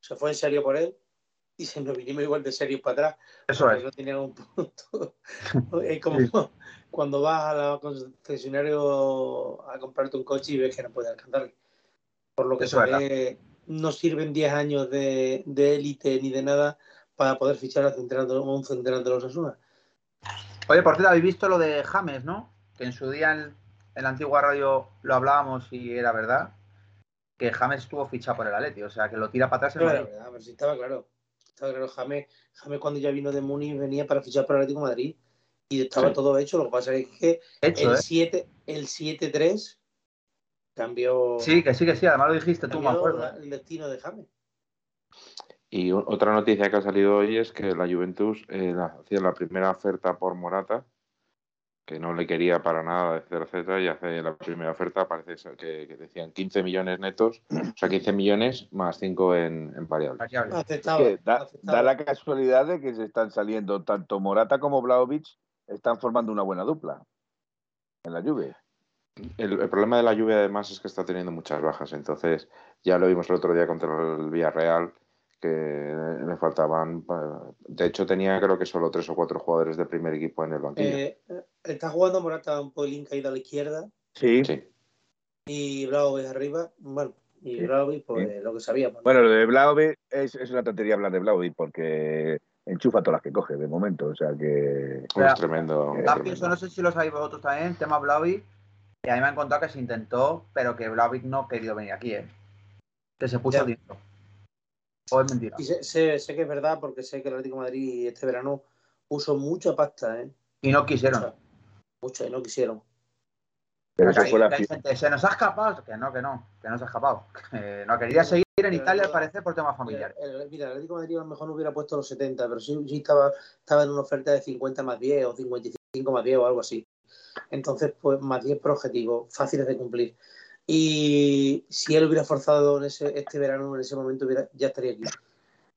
se fue en serio por él y se nos vinimos igual de serios para atrás. Eso es. no tenían un punto. es como cuando vas a la concesionario a comprarte un coche y ves que no puedes alcanzarle. Por lo que se ve, no sirven 10 años de de élite ni de nada para poder fichar a, central de- a un central de los Asuna. Oye, por cierto, habéis visto lo de James, ¿no? Que en su día en, en la antigua radio lo hablábamos y era verdad. Que James estuvo fichado por el Atleti, o sea que lo tira para atrás Pero, la Madrid. verdad, pero sí estaba claro. Estaba claro, James, James cuando ya vino de Múnich venía para fichar para el Atlético de Madrid y estaba Sí. todo hecho. Lo que pasa es que Hecho, el ¿eh? 7 el 7-3 cambió, Sí, que sí, que sí, además lo dijiste tú, me acuerdo. el destino de James. Y otra noticia que ha salido hoy es que la Juventus eh, hacía la primera oferta por Morata, que no le quería para nada de CRZ, y hace la primera oferta, parece que, que decían 15 millones netos, o sea, 15 millones más 5 en, en variables. Da, la casualidad de que se están saliendo tanto Morata como Blaovic, están formando una buena dupla en la lluvia. El, el problema de la lluvia además es que está teniendo muchas bajas, entonces ya lo vimos el otro día contra el Villarreal, que le faltaban, de hecho tenía creo que solo tres o cuatro jugadores de primer equipo en el banquillo. Eh, está jugando Morata un poquilín caído a la izquierda Sí. Sí. y Blaovic arriba. Bueno, y Sí. Blaovic, pues lo que sabíamos. Bueno, lo de Blaovic es, es una tontería hablar de Blaovic porque enchufa todas las que coge de momento, o sea que... Espera, tremendo. eh, También, tremendo. eso no sé si lo sabéis vosotros también, tema Blaovic. Y a mí me han contado que se intentó, pero que Blaovic no ha querido venir aquí, ¿eh? Que se puso dentro. O es mentira. Y sé, sé- sé que es verdad porque sé que el Atlético de Madrid este verano puso mucha pasta, ¿eh? Y no quisieron. Mucha, mucha, y no quisieron. Pero eso fue la gente, se nos ha escapado. Que no, que no, que no se ha escapado. Que no quería seguir en Pero Italia, al parecer, por temas familiares. El- el- mira, el Atlético de Madrid a lo mejor no hubiera puesto los 70, pero sí, sí estaba, estaba en una oferta de 50 más 10 o 55 más 10 o algo así. Entonces, pues más 10 por objetivo, fáciles de cumplir. Y si él hubiera forzado en ese, este verano, en ese momento, hubiera, ya estaría aquí.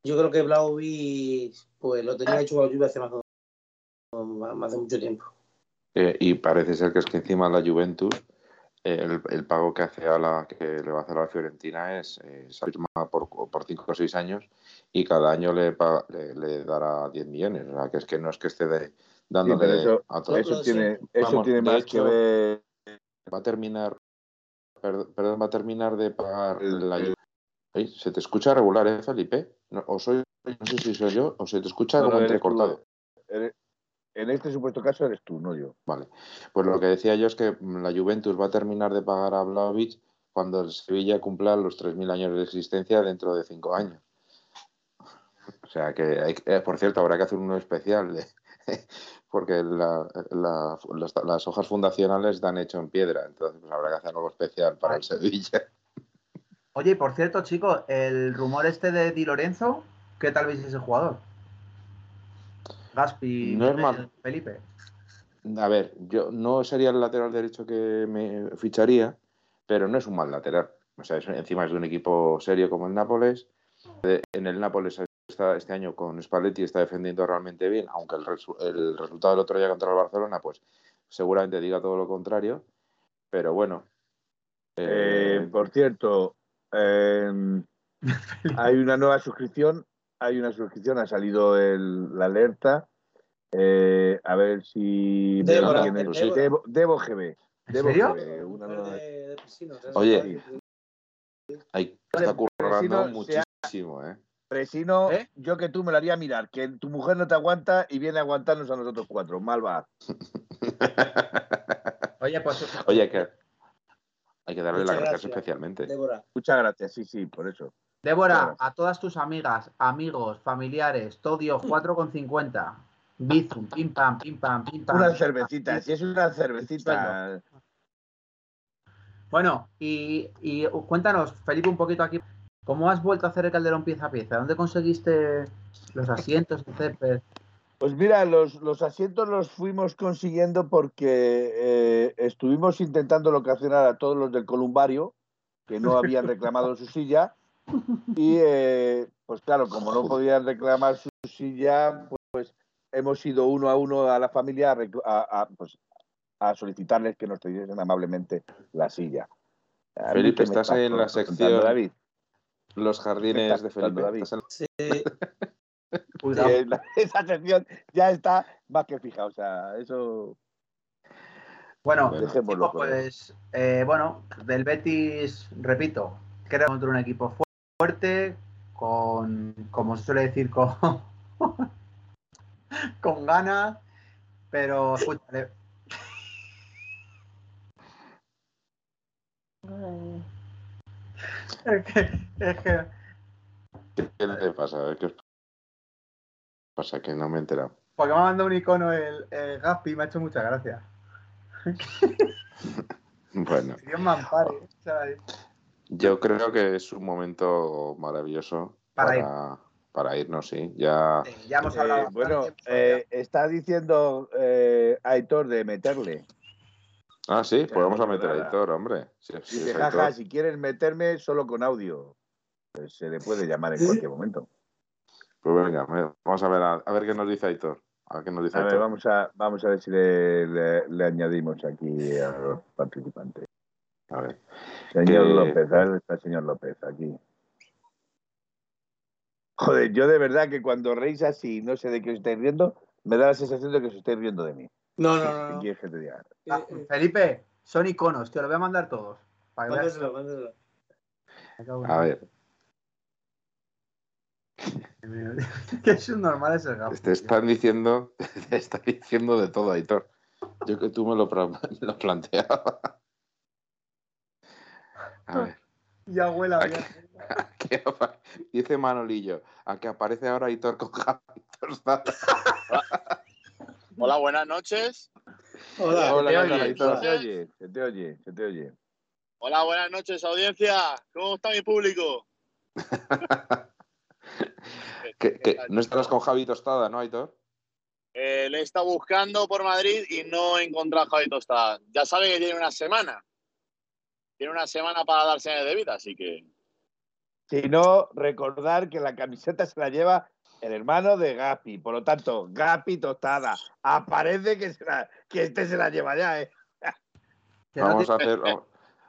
Yo creo que Blaovic pues lo tenía hecho con la lluvia hace más, de mucho tiempo. Eh, y parece ser que es que encima la Juventus, el, pago que hace a la que le va a hacer a la Fiorentina es eh, firma por, por 5 o 6 años y cada año le, le, le dará 10 millones. O sea, que es que no es que esté de- dándole pero eso- a todo. Eso tiene, eso Vamos, tiene más hecho- que ver va a terminar, per- perdón, va a terminar de pagar la. Ey, Se te escucha regular, ¿eh, Felipe? No, o soy, no sé si soy yo o se te escucha No, como entrecortado. Eres- En este supuesto caso eres tú, no yo. Vale. Pues lo que decía yo es que mm, la Juventus va a terminar de pagar a Vlahovic cuando el Sevilla cumpla los 3.000 años de existencia dentro de 5 años. O sea que, hay, eh, por cierto, habrá que hacer uno especial, de- porque la- la- las, las hojas fundacionales están hecho en piedra, entonces pues, habrá que hacer algo especial para el Sevilla. Oye, y por cierto, chicos, el rumor este de Di Lorenzo, ¿qué tal veis ese jugador? Gaspi, No es. Felipe. A ver, yo no sería el lateral derecho que me ficharía, pero no es un mal lateral. O sea, es- encima es de un equipo serio como el Nápoles. En el Nápoles está, este año con Spalletti está defendiendo realmente bien, aunque el, resu- el resultado del otro día contra el Barcelona, pues seguramente diga todo lo contrario. Pero bueno. Eh, eh, por cierto, eh, hay una nueva suscripción. Hay una suscripción, ha salido el- la alerta. Eh, a ver si. veo Débora, quién es. Débora. Debo, Debo GB. ¿En Debo serio? GB, una nueva-. Oye. hay, está currando se ha- muchísimo, ¿eh? Presino, ¿Eh? yo que tú me lo haría mirar, que tu mujer no te aguanta y viene a aguantarnos a nosotros cuatro. Mal va. Oye, pues. Oye, que, hay que darle Muchas las gracias gracias. especialmente. Débora. Muchas gracias, sí, sí, por eso. Débora, a todas tus amigas, amigos, familiares, Todio 4,50. Bizum, pim pam, pim pam, pim pam. Una pim, cervecita, si es una cervecita. Bueno, y, y cuéntanos, Felipe, un poquito aquí. ¿Cómo has vuelto a hacer el calderón pieza a pieza? ¿Dónde conseguiste los asientos, el césped? Pues mira, los, los asientos los fuimos consiguiendo porque eh, estuvimos intentando locacionar a todos los del columbario que no habían reclamado su silla y eh, pues claro, como no podían reclamar su silla, pues, pues, hemos ido uno a uno a la familia a, recl- a- a, pues, a solicitarles que nos cediesen amablemente la silla. Felipe, estás en la sección David. Los ¿Qué jardines de Felipe. Sí. Esa sección ya está más que fija, o sea, eso Bueno, chicos, pues eh, bueno, del Betis, repito, creo contra un equipo fu- fuerte, con, como se suele decir, con, con ganas, pero escúchale. Es que, es que ¿Qué le pasa? ¿Qué pasa? Que no me he enterado. porque me ha mandado un icono el, el Gaspi y me ha hecho mucha gracia. Bueno, Dios me ampare. ¿sabes? yo creo que es un momento maravilloso Para para, para irnos, sí. Ya, Sí, ya hemos Eh, hablado. bueno, bastante, eh, está diciendo eh, Aitor de meterle. Ah, sí, pues vamos a meter a. Aitor, hombre. Sí, sí, jaja, si quieres meterme solo con audio, pues se le puede llamar en cualquier momento. Pues venga, vamos a ver, a, a ver qué nos dice Aitor. A ver qué nos dice A ver, vamos a, vamos a ver si le, le- le añadimos aquí a los participantes. A ver. Señor Que- López, a ver, está el señor López aquí. Joder, yo de verdad que cuando reís así, no sé de qué os estáis riendo, me da la sensación de que os estáis riendo de mí. No, no, ¿Qué no. te diga? Ah, Eh, eh, Felipe, son iconos, te lo voy a mandar todos. Para. Mándaselo, mándaselo. A ver, que es un normal ese gato. te están diciendo, te están diciendo de todo, Aitor. Yo que tú me lo, lo planteaba. A ver. Ya huela Aquí. apa- dice Manolillo, a que aparece ahora Aitor con Javi. Hola, buenas noches. Hola, Hola, se, ¿qué te oye, Aitor? se te oye, se te oye, se te oye. Hola, buenas noches, audiencia. ¿Cómo está mi público? Que, que no estarás con Javi Tostada, ¿no, Aitor? Eh, le he estado buscando por Madrid y no he encontrado a Javi Tostada. Ya sabe que tiene una semana. Tiene una semana para darse de vida, así que. Si no, recordar que la camiseta se la lleva el hermano de Gapi. Por lo tanto, Gapi tostada. Aparece que, se la- que este se la lleva ya, ¿eh? No Vamos a hacer,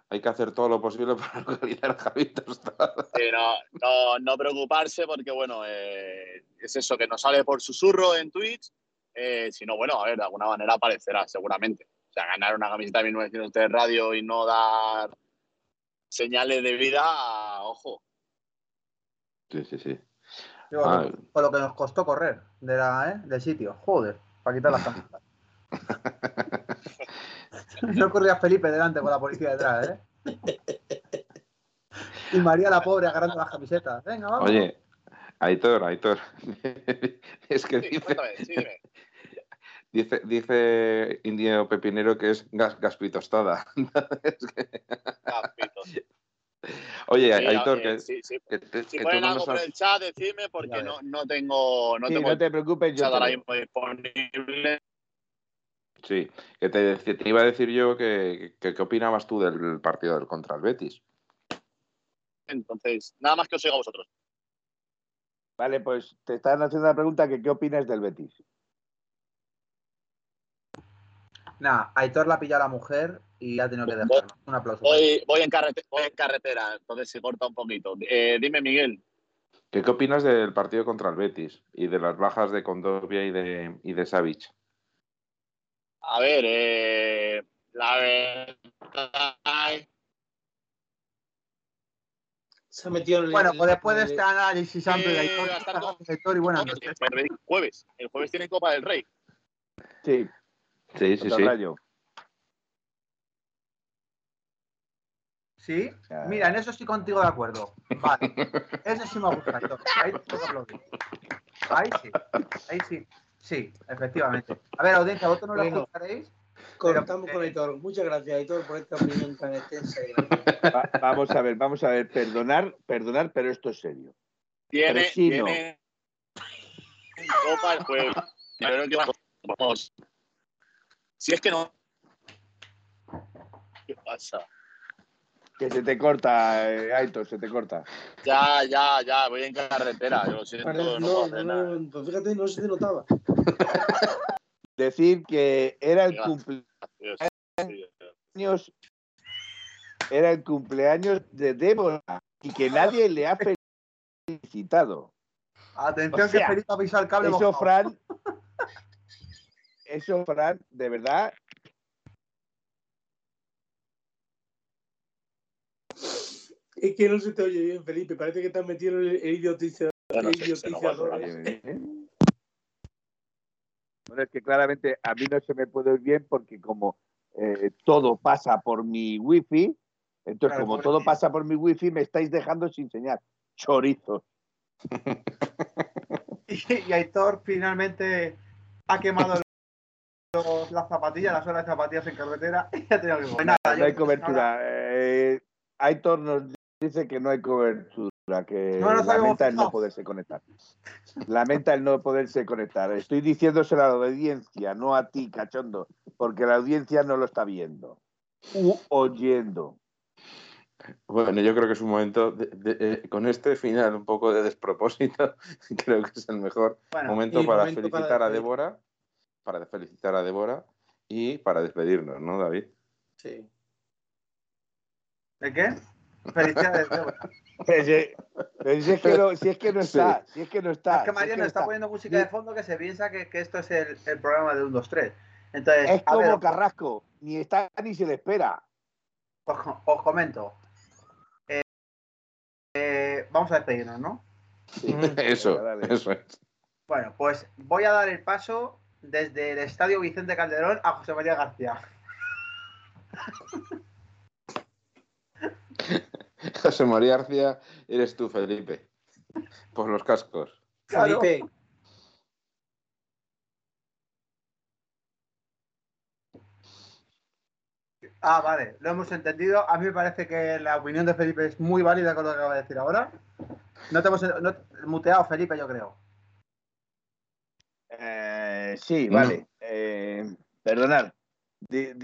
hay que hacer todo lo posible para localizar a Javi Tostada. Sí, no, no, no preocuparse porque, bueno, eh, es eso, que nos sale por susurro en Twitch. Eh, si no, bueno, a ver, de alguna manera aparecerá, seguramente. sea, ganar una camiseta de 1903 radio y no dar señales de vida, ojo. Sí, sí, sí. Digo, Ah. Con lo que nos costó correr de la, ¿eh? del sitio. Joder, para quitar las camisetas. no corría Felipe delante con la policía detrás, ¿eh? Y María la pobre agarrando las camisetas. Venga, vamos. Oye, Aitor, Aitor. es que Sí, dice, cuéntame, sí, dime. dice, dice Indio Pepinero que es gas, gaspitostada. Es que-. Oye, Sí, Aitor, que, sí, sí. que te- Si que tú ponen no algo nos por el chat, decidme porque no, no tengo, no Sí, tengo no te preocupes, el yo chat ahora mismo disponible. Sí, que te, te iba a decir yo que, que qué opinabas tú del partido del contra el Betis. Entonces, nada más que os oiga a vosotros. Vale, pues te están haciendo la pregunta que qué opinas del Betis. Nada, Aitor la ha pillado a la mujer y ha tenido que dejarlo. Un aplauso. Voy, voy, en, carrete- voy en carretera, entonces se corta un poquito. Eh, dime, Miguel. ¿Qué, qué opinas del partido contra el Betis y de las bajas de Condovia y de, y de Savic? A ver, eh, la verdad. Se ha metido en el. Bueno, pues después de este análisis amplio de Eh, Aitor, va a estar con- Aitor y buenas no, noches. el jueves. El jueves tiene Copa del Rey. Sí, Sí, sí, sí. Rayo. ¿Sí? Mira, en eso estoy contigo de acuerdo. Vale. Eso sí me gusta. Aitor. Ahí te. Ahí sí. Ahí sí. Sí, efectivamente. A ver, audiencia, vosotros no lo Bueno. escucharéis. Cortamos pero- con Aitor. Muchas gracias, Aitor, por esta opinión tan extensa y. Va- vamos a ver, vamos a ver, perdonar, perdonar, pero esto es serio. Tiene, Fresino. tiene Copa el. Pero que vamos. Si es que no. ¿Qué pasa? Que se te corta, eh, Aitor, se te corta. Ya, ya, ya, voy en carretera. Yo lo siento, no, No, puedo no, hacer nada. no, pues fíjate, no se te notaba. Decir que era el cumpleaños, era el cumpleaños de Débora y que nadie le ha felicitado. Atención O sea, que Felipe ha pisado el cable. Eso, mojado. Fran, eso, Fran, de verdad, Es que no se te oye bien, Felipe. Parece que te has metido el, el el idiotizador. a eh, Bueno, es que claramente a mí no se me puede oír bien porque como eh, todo pasa por mi wifi, entonces Claro, como pobre todo pasa por mi wifi me estáis dejando sin señal. Chorizo. Y, y Aitor finalmente ha quemado las zapatillas, las horas de zapatillas en carretera y ha tenido que No hay cobertura. Eh, Aitor nos dice que no hay cobertura, que No lamenta el no poderse conectar. Lamenta el no poderse conectar. Estoy diciéndoselo a la audiencia, no a ti, cachondo, porque la audiencia no lo está viendo u oyendo. Bueno, yo creo que es un momento, de- de- eh, con este final un poco de despropósito, creo que es el mejor Bueno, momento para momento para felicitar a. Débora, para felicitar a Débora y para despedirnos, ¿no, David? Sí. ¿De qué? Felicidades, Débora. Pero si, es que no, si es que no Sí. está, si es que no está. Es que si Mariano no está poniendo música de fondo que se piensa que, que esto es el, el programa de 1, 2, 3. Entonces, Es como ver, Carrasco, ni está ni se le espera. os, os comento. Eh, eh, vamos a despedirnos, ¿no? Eso, dale. eso es. Bueno, pues voy a dar el paso desde el Estadio Vicente Calderón a José María García. José María García, eres tú, Felipe, por los cascos. Claro. Felipe, Ah, vale, lo hemos entendido. A mí me parece que la opinión de Felipe es muy válida con lo que acaba de decir ahora. No te hemos no muteado, Felipe, yo creo. Eh, sí, vale. Eh, perdonad. Di-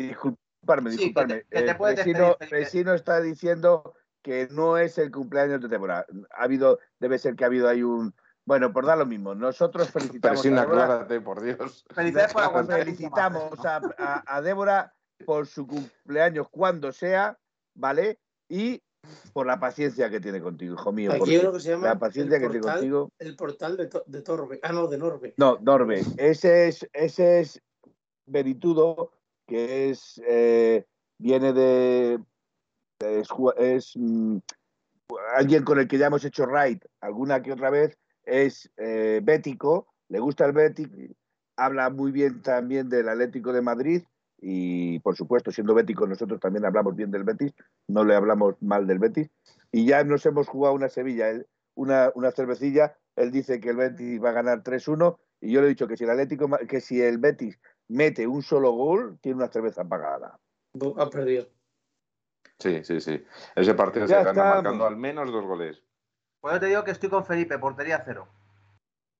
disculparme, Sí, que disculparme. te- que te Eh. Fresino está diciendo que no es el cumpleaños de Débora. Ha habido, debe ser que ha habido ahí un. Bueno, por dar lo mismo. Nosotros Pero felicitamos sin a Débora. aclárate, por Dios. Felicidades por aguantar. el felicitamos a, a- a Débora por su cumpleaños cuando sea, ¿vale? Y por la paciencia que tiene contigo, hijo mío. aquí uno que se llama la paciencia el que tiene portal, contigo. el portal de, To- de Torbe. Ah, no, de Norbe. No, Norbe. Ese es, ese es Veritudo que es eh, viene de es, mm, alguien con el que ya hemos hecho raid alguna que otra vez es eh, bético, le gusta el Betis, habla muy bien también del Atlético de Madrid y por supuesto siendo bético nosotros también hablamos bien del Betis, no le hablamos mal del Betis y ya nos hemos jugado una Sevilla, una, una cervecilla, él dice que el Betis va a ganar 3-1 y yo le he dicho que si el Atlético que si el Betis mete un solo gol, tiene una cerveza pagada. Ha perdido. Sí, sí, sí. Ese partido Ya se estamos. marcando al menos dos goles. Pues yo te digo que estoy con Felipe, portería cero.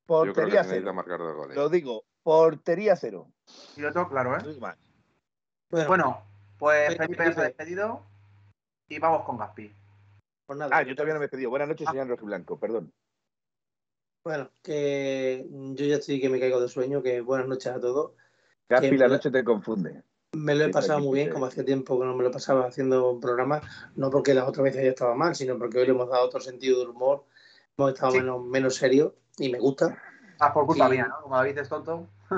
Yo creo que Portería se cero. marcar dos goles. Lo digo, portería cero. Y lo tengo claro, ¿eh? Bueno, Bueno, pues Felipe ya se ha despedido y vamos con Gaspi. pues nada. Ah, yo todavía no me he pedido. Buenas noches, señor Rojiblanco, perdón. Bueno, que yo ya estoy que me caigo de sueño, que buenas noches a todos. Gaspi, Que la noche te confunde. Me lo he pasado muy bien, como hacía tiempo que no me lo pasaba haciendo un programa, no porque las otras veces haya estado mal, sino porque hoy le hemos dado otro sentido del humor, hemos estado Sí. menos, menos serios y me gusta. Ah, por culpa mía, ¿no? Como David es tonto.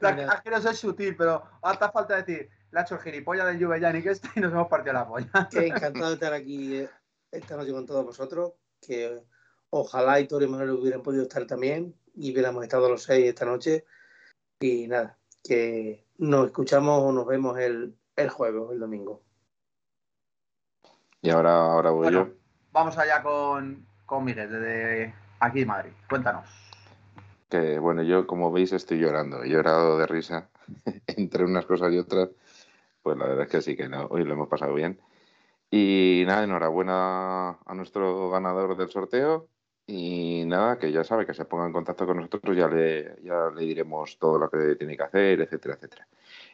La, es que no soy sutil, pero hasta falta decir, le ha hecho el gilipollas del Juve Yannick este y nos hemos partido la polla. Que encantado de estar aquí eh, esta noche con todos vosotros, que ojalá y Toro y Manuel hubieran podido estar también y hubiéramos estado los seis esta noche. Y nada, que nos escuchamos o nos vemos el, el jueves o el domingo. Y ahora, ahora voy Bueno. yo. Vamos allá con, con Miguel, desde aquí en Madrid. Cuéntanos. Que bueno, yo como veis estoy llorando. He llorado de risa entre unas cosas y otras. Pues la verdad es que sí, que no, hoy lo hemos pasado bien. Y nada, enhorabuena a nuestro ganador del sorteo. Y nada, que ya sabe que se ponga en contacto con nosotros, ya le, ya le diremos todo lo que tiene que hacer, etcétera, etcétera.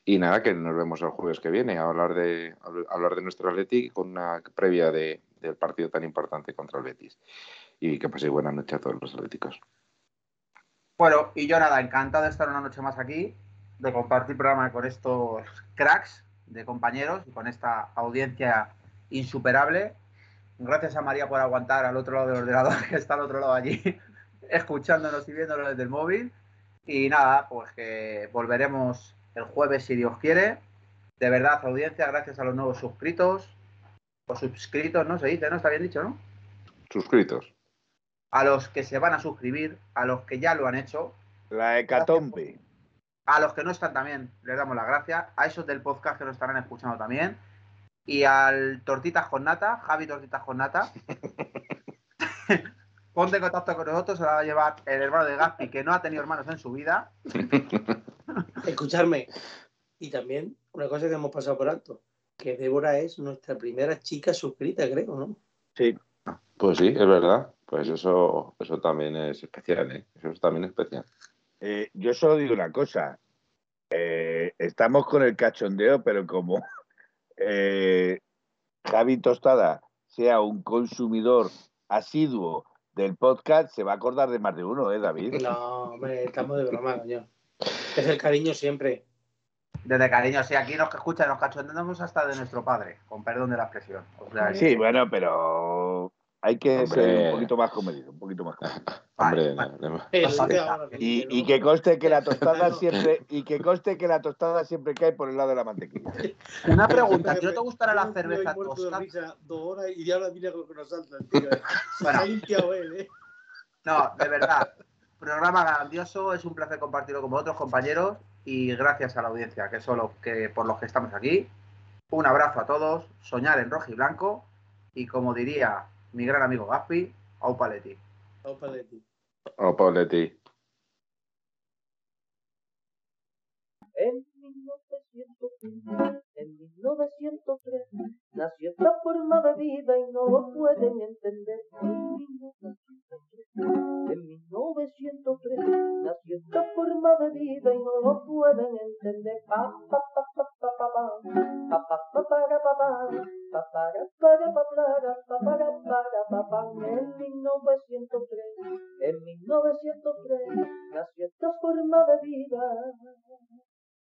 Y nada, que nos vemos el jueves que viene a hablar de, hablar de nuestro Atleti con una previa de, del partido tan importante contra el Betis. Y que paséis buena noche a todos los atléticos. Bueno, y yo nada, encantado de estar una noche más aquí, de compartir programa con estos cracks de compañeros y con esta audiencia insuperable. Gracias a María por aguantar al otro lado del ordenador, que está al otro lado allí, escuchándonos y viéndonos desde el móvil. Y nada, pues que volveremos el jueves si Dios quiere. De verdad, audiencia, gracias a los nuevos suscritos, o suscritos, ¿no? Se dice, ¿no? Está bien dicho, ¿no? Suscritos. A los que se van a suscribir, a los que ya lo han hecho, La hecatombe. A los que no están también les damos las gracias. A esos del podcast que nos estarán escuchando también. Y al Tortitas con Nata, Javi Tortitas con Nata. Ponte en contacto con nosotros, se la va a llevar el hermano de Gaspi, que no ha tenido hermanos en su vida. Escucharme. Y también una cosa que hemos pasado por alto, que Débora es nuestra primera chica suscrita, creo, ¿no? Sí. Pues sí, es verdad. Pues eso, eso también es especial, ¿eh? Eso es también especial. Eh, yo solo digo una cosa. Eh, estamos con el cachondeo, pero como eh, Javi Tostada sea un consumidor asiduo del podcast, se va a acordar de más de uno, ¿eh, David? No, hombre, estamos de broma, coño. Es el cariño siempre. Desde cariño, sí, aquí nos que escuchan, nos cachondeamos hasta de nuestro padre, con perdón de la expresión. O sea, Sí, bueno, pero hay que Hombre. ser un poquito más comedido, un poquito más comedido. Hombre, no, no. Y, que conste que la tostada siempre y que conste que la tostada siempre cae por el lado de la mantequilla. Una pregunta, ¿no te gustará la cerveza tostada? risa dos horas y ya ahora mira con que nos salta el tío. Se Bueno. ha limpiado él, ¿eh? No, de verdad. Programa grandioso, es un placer compartirlo con otros compañeros y gracias a la audiencia, que son los que, por los que estamos aquí. Un abrazo a todos, soñar en rojo y blanco y como diría mi gran amigo Gaspi, au paleti. Vamos para ti. Oh, Pauletti. En 1903, en 1903, nació esta forma de vida y no lo pueden entender. En 1903, en 1903, nació esta forma de vida y no lo pueden entender. Pa, pa, pa, pa, pa, pa, pa. Pa, pa, pa, para, pa, pa. Pa, para, para, pa, para, pa, para, para, pa, pa. En 1903, en 1903, nació esta forma de vida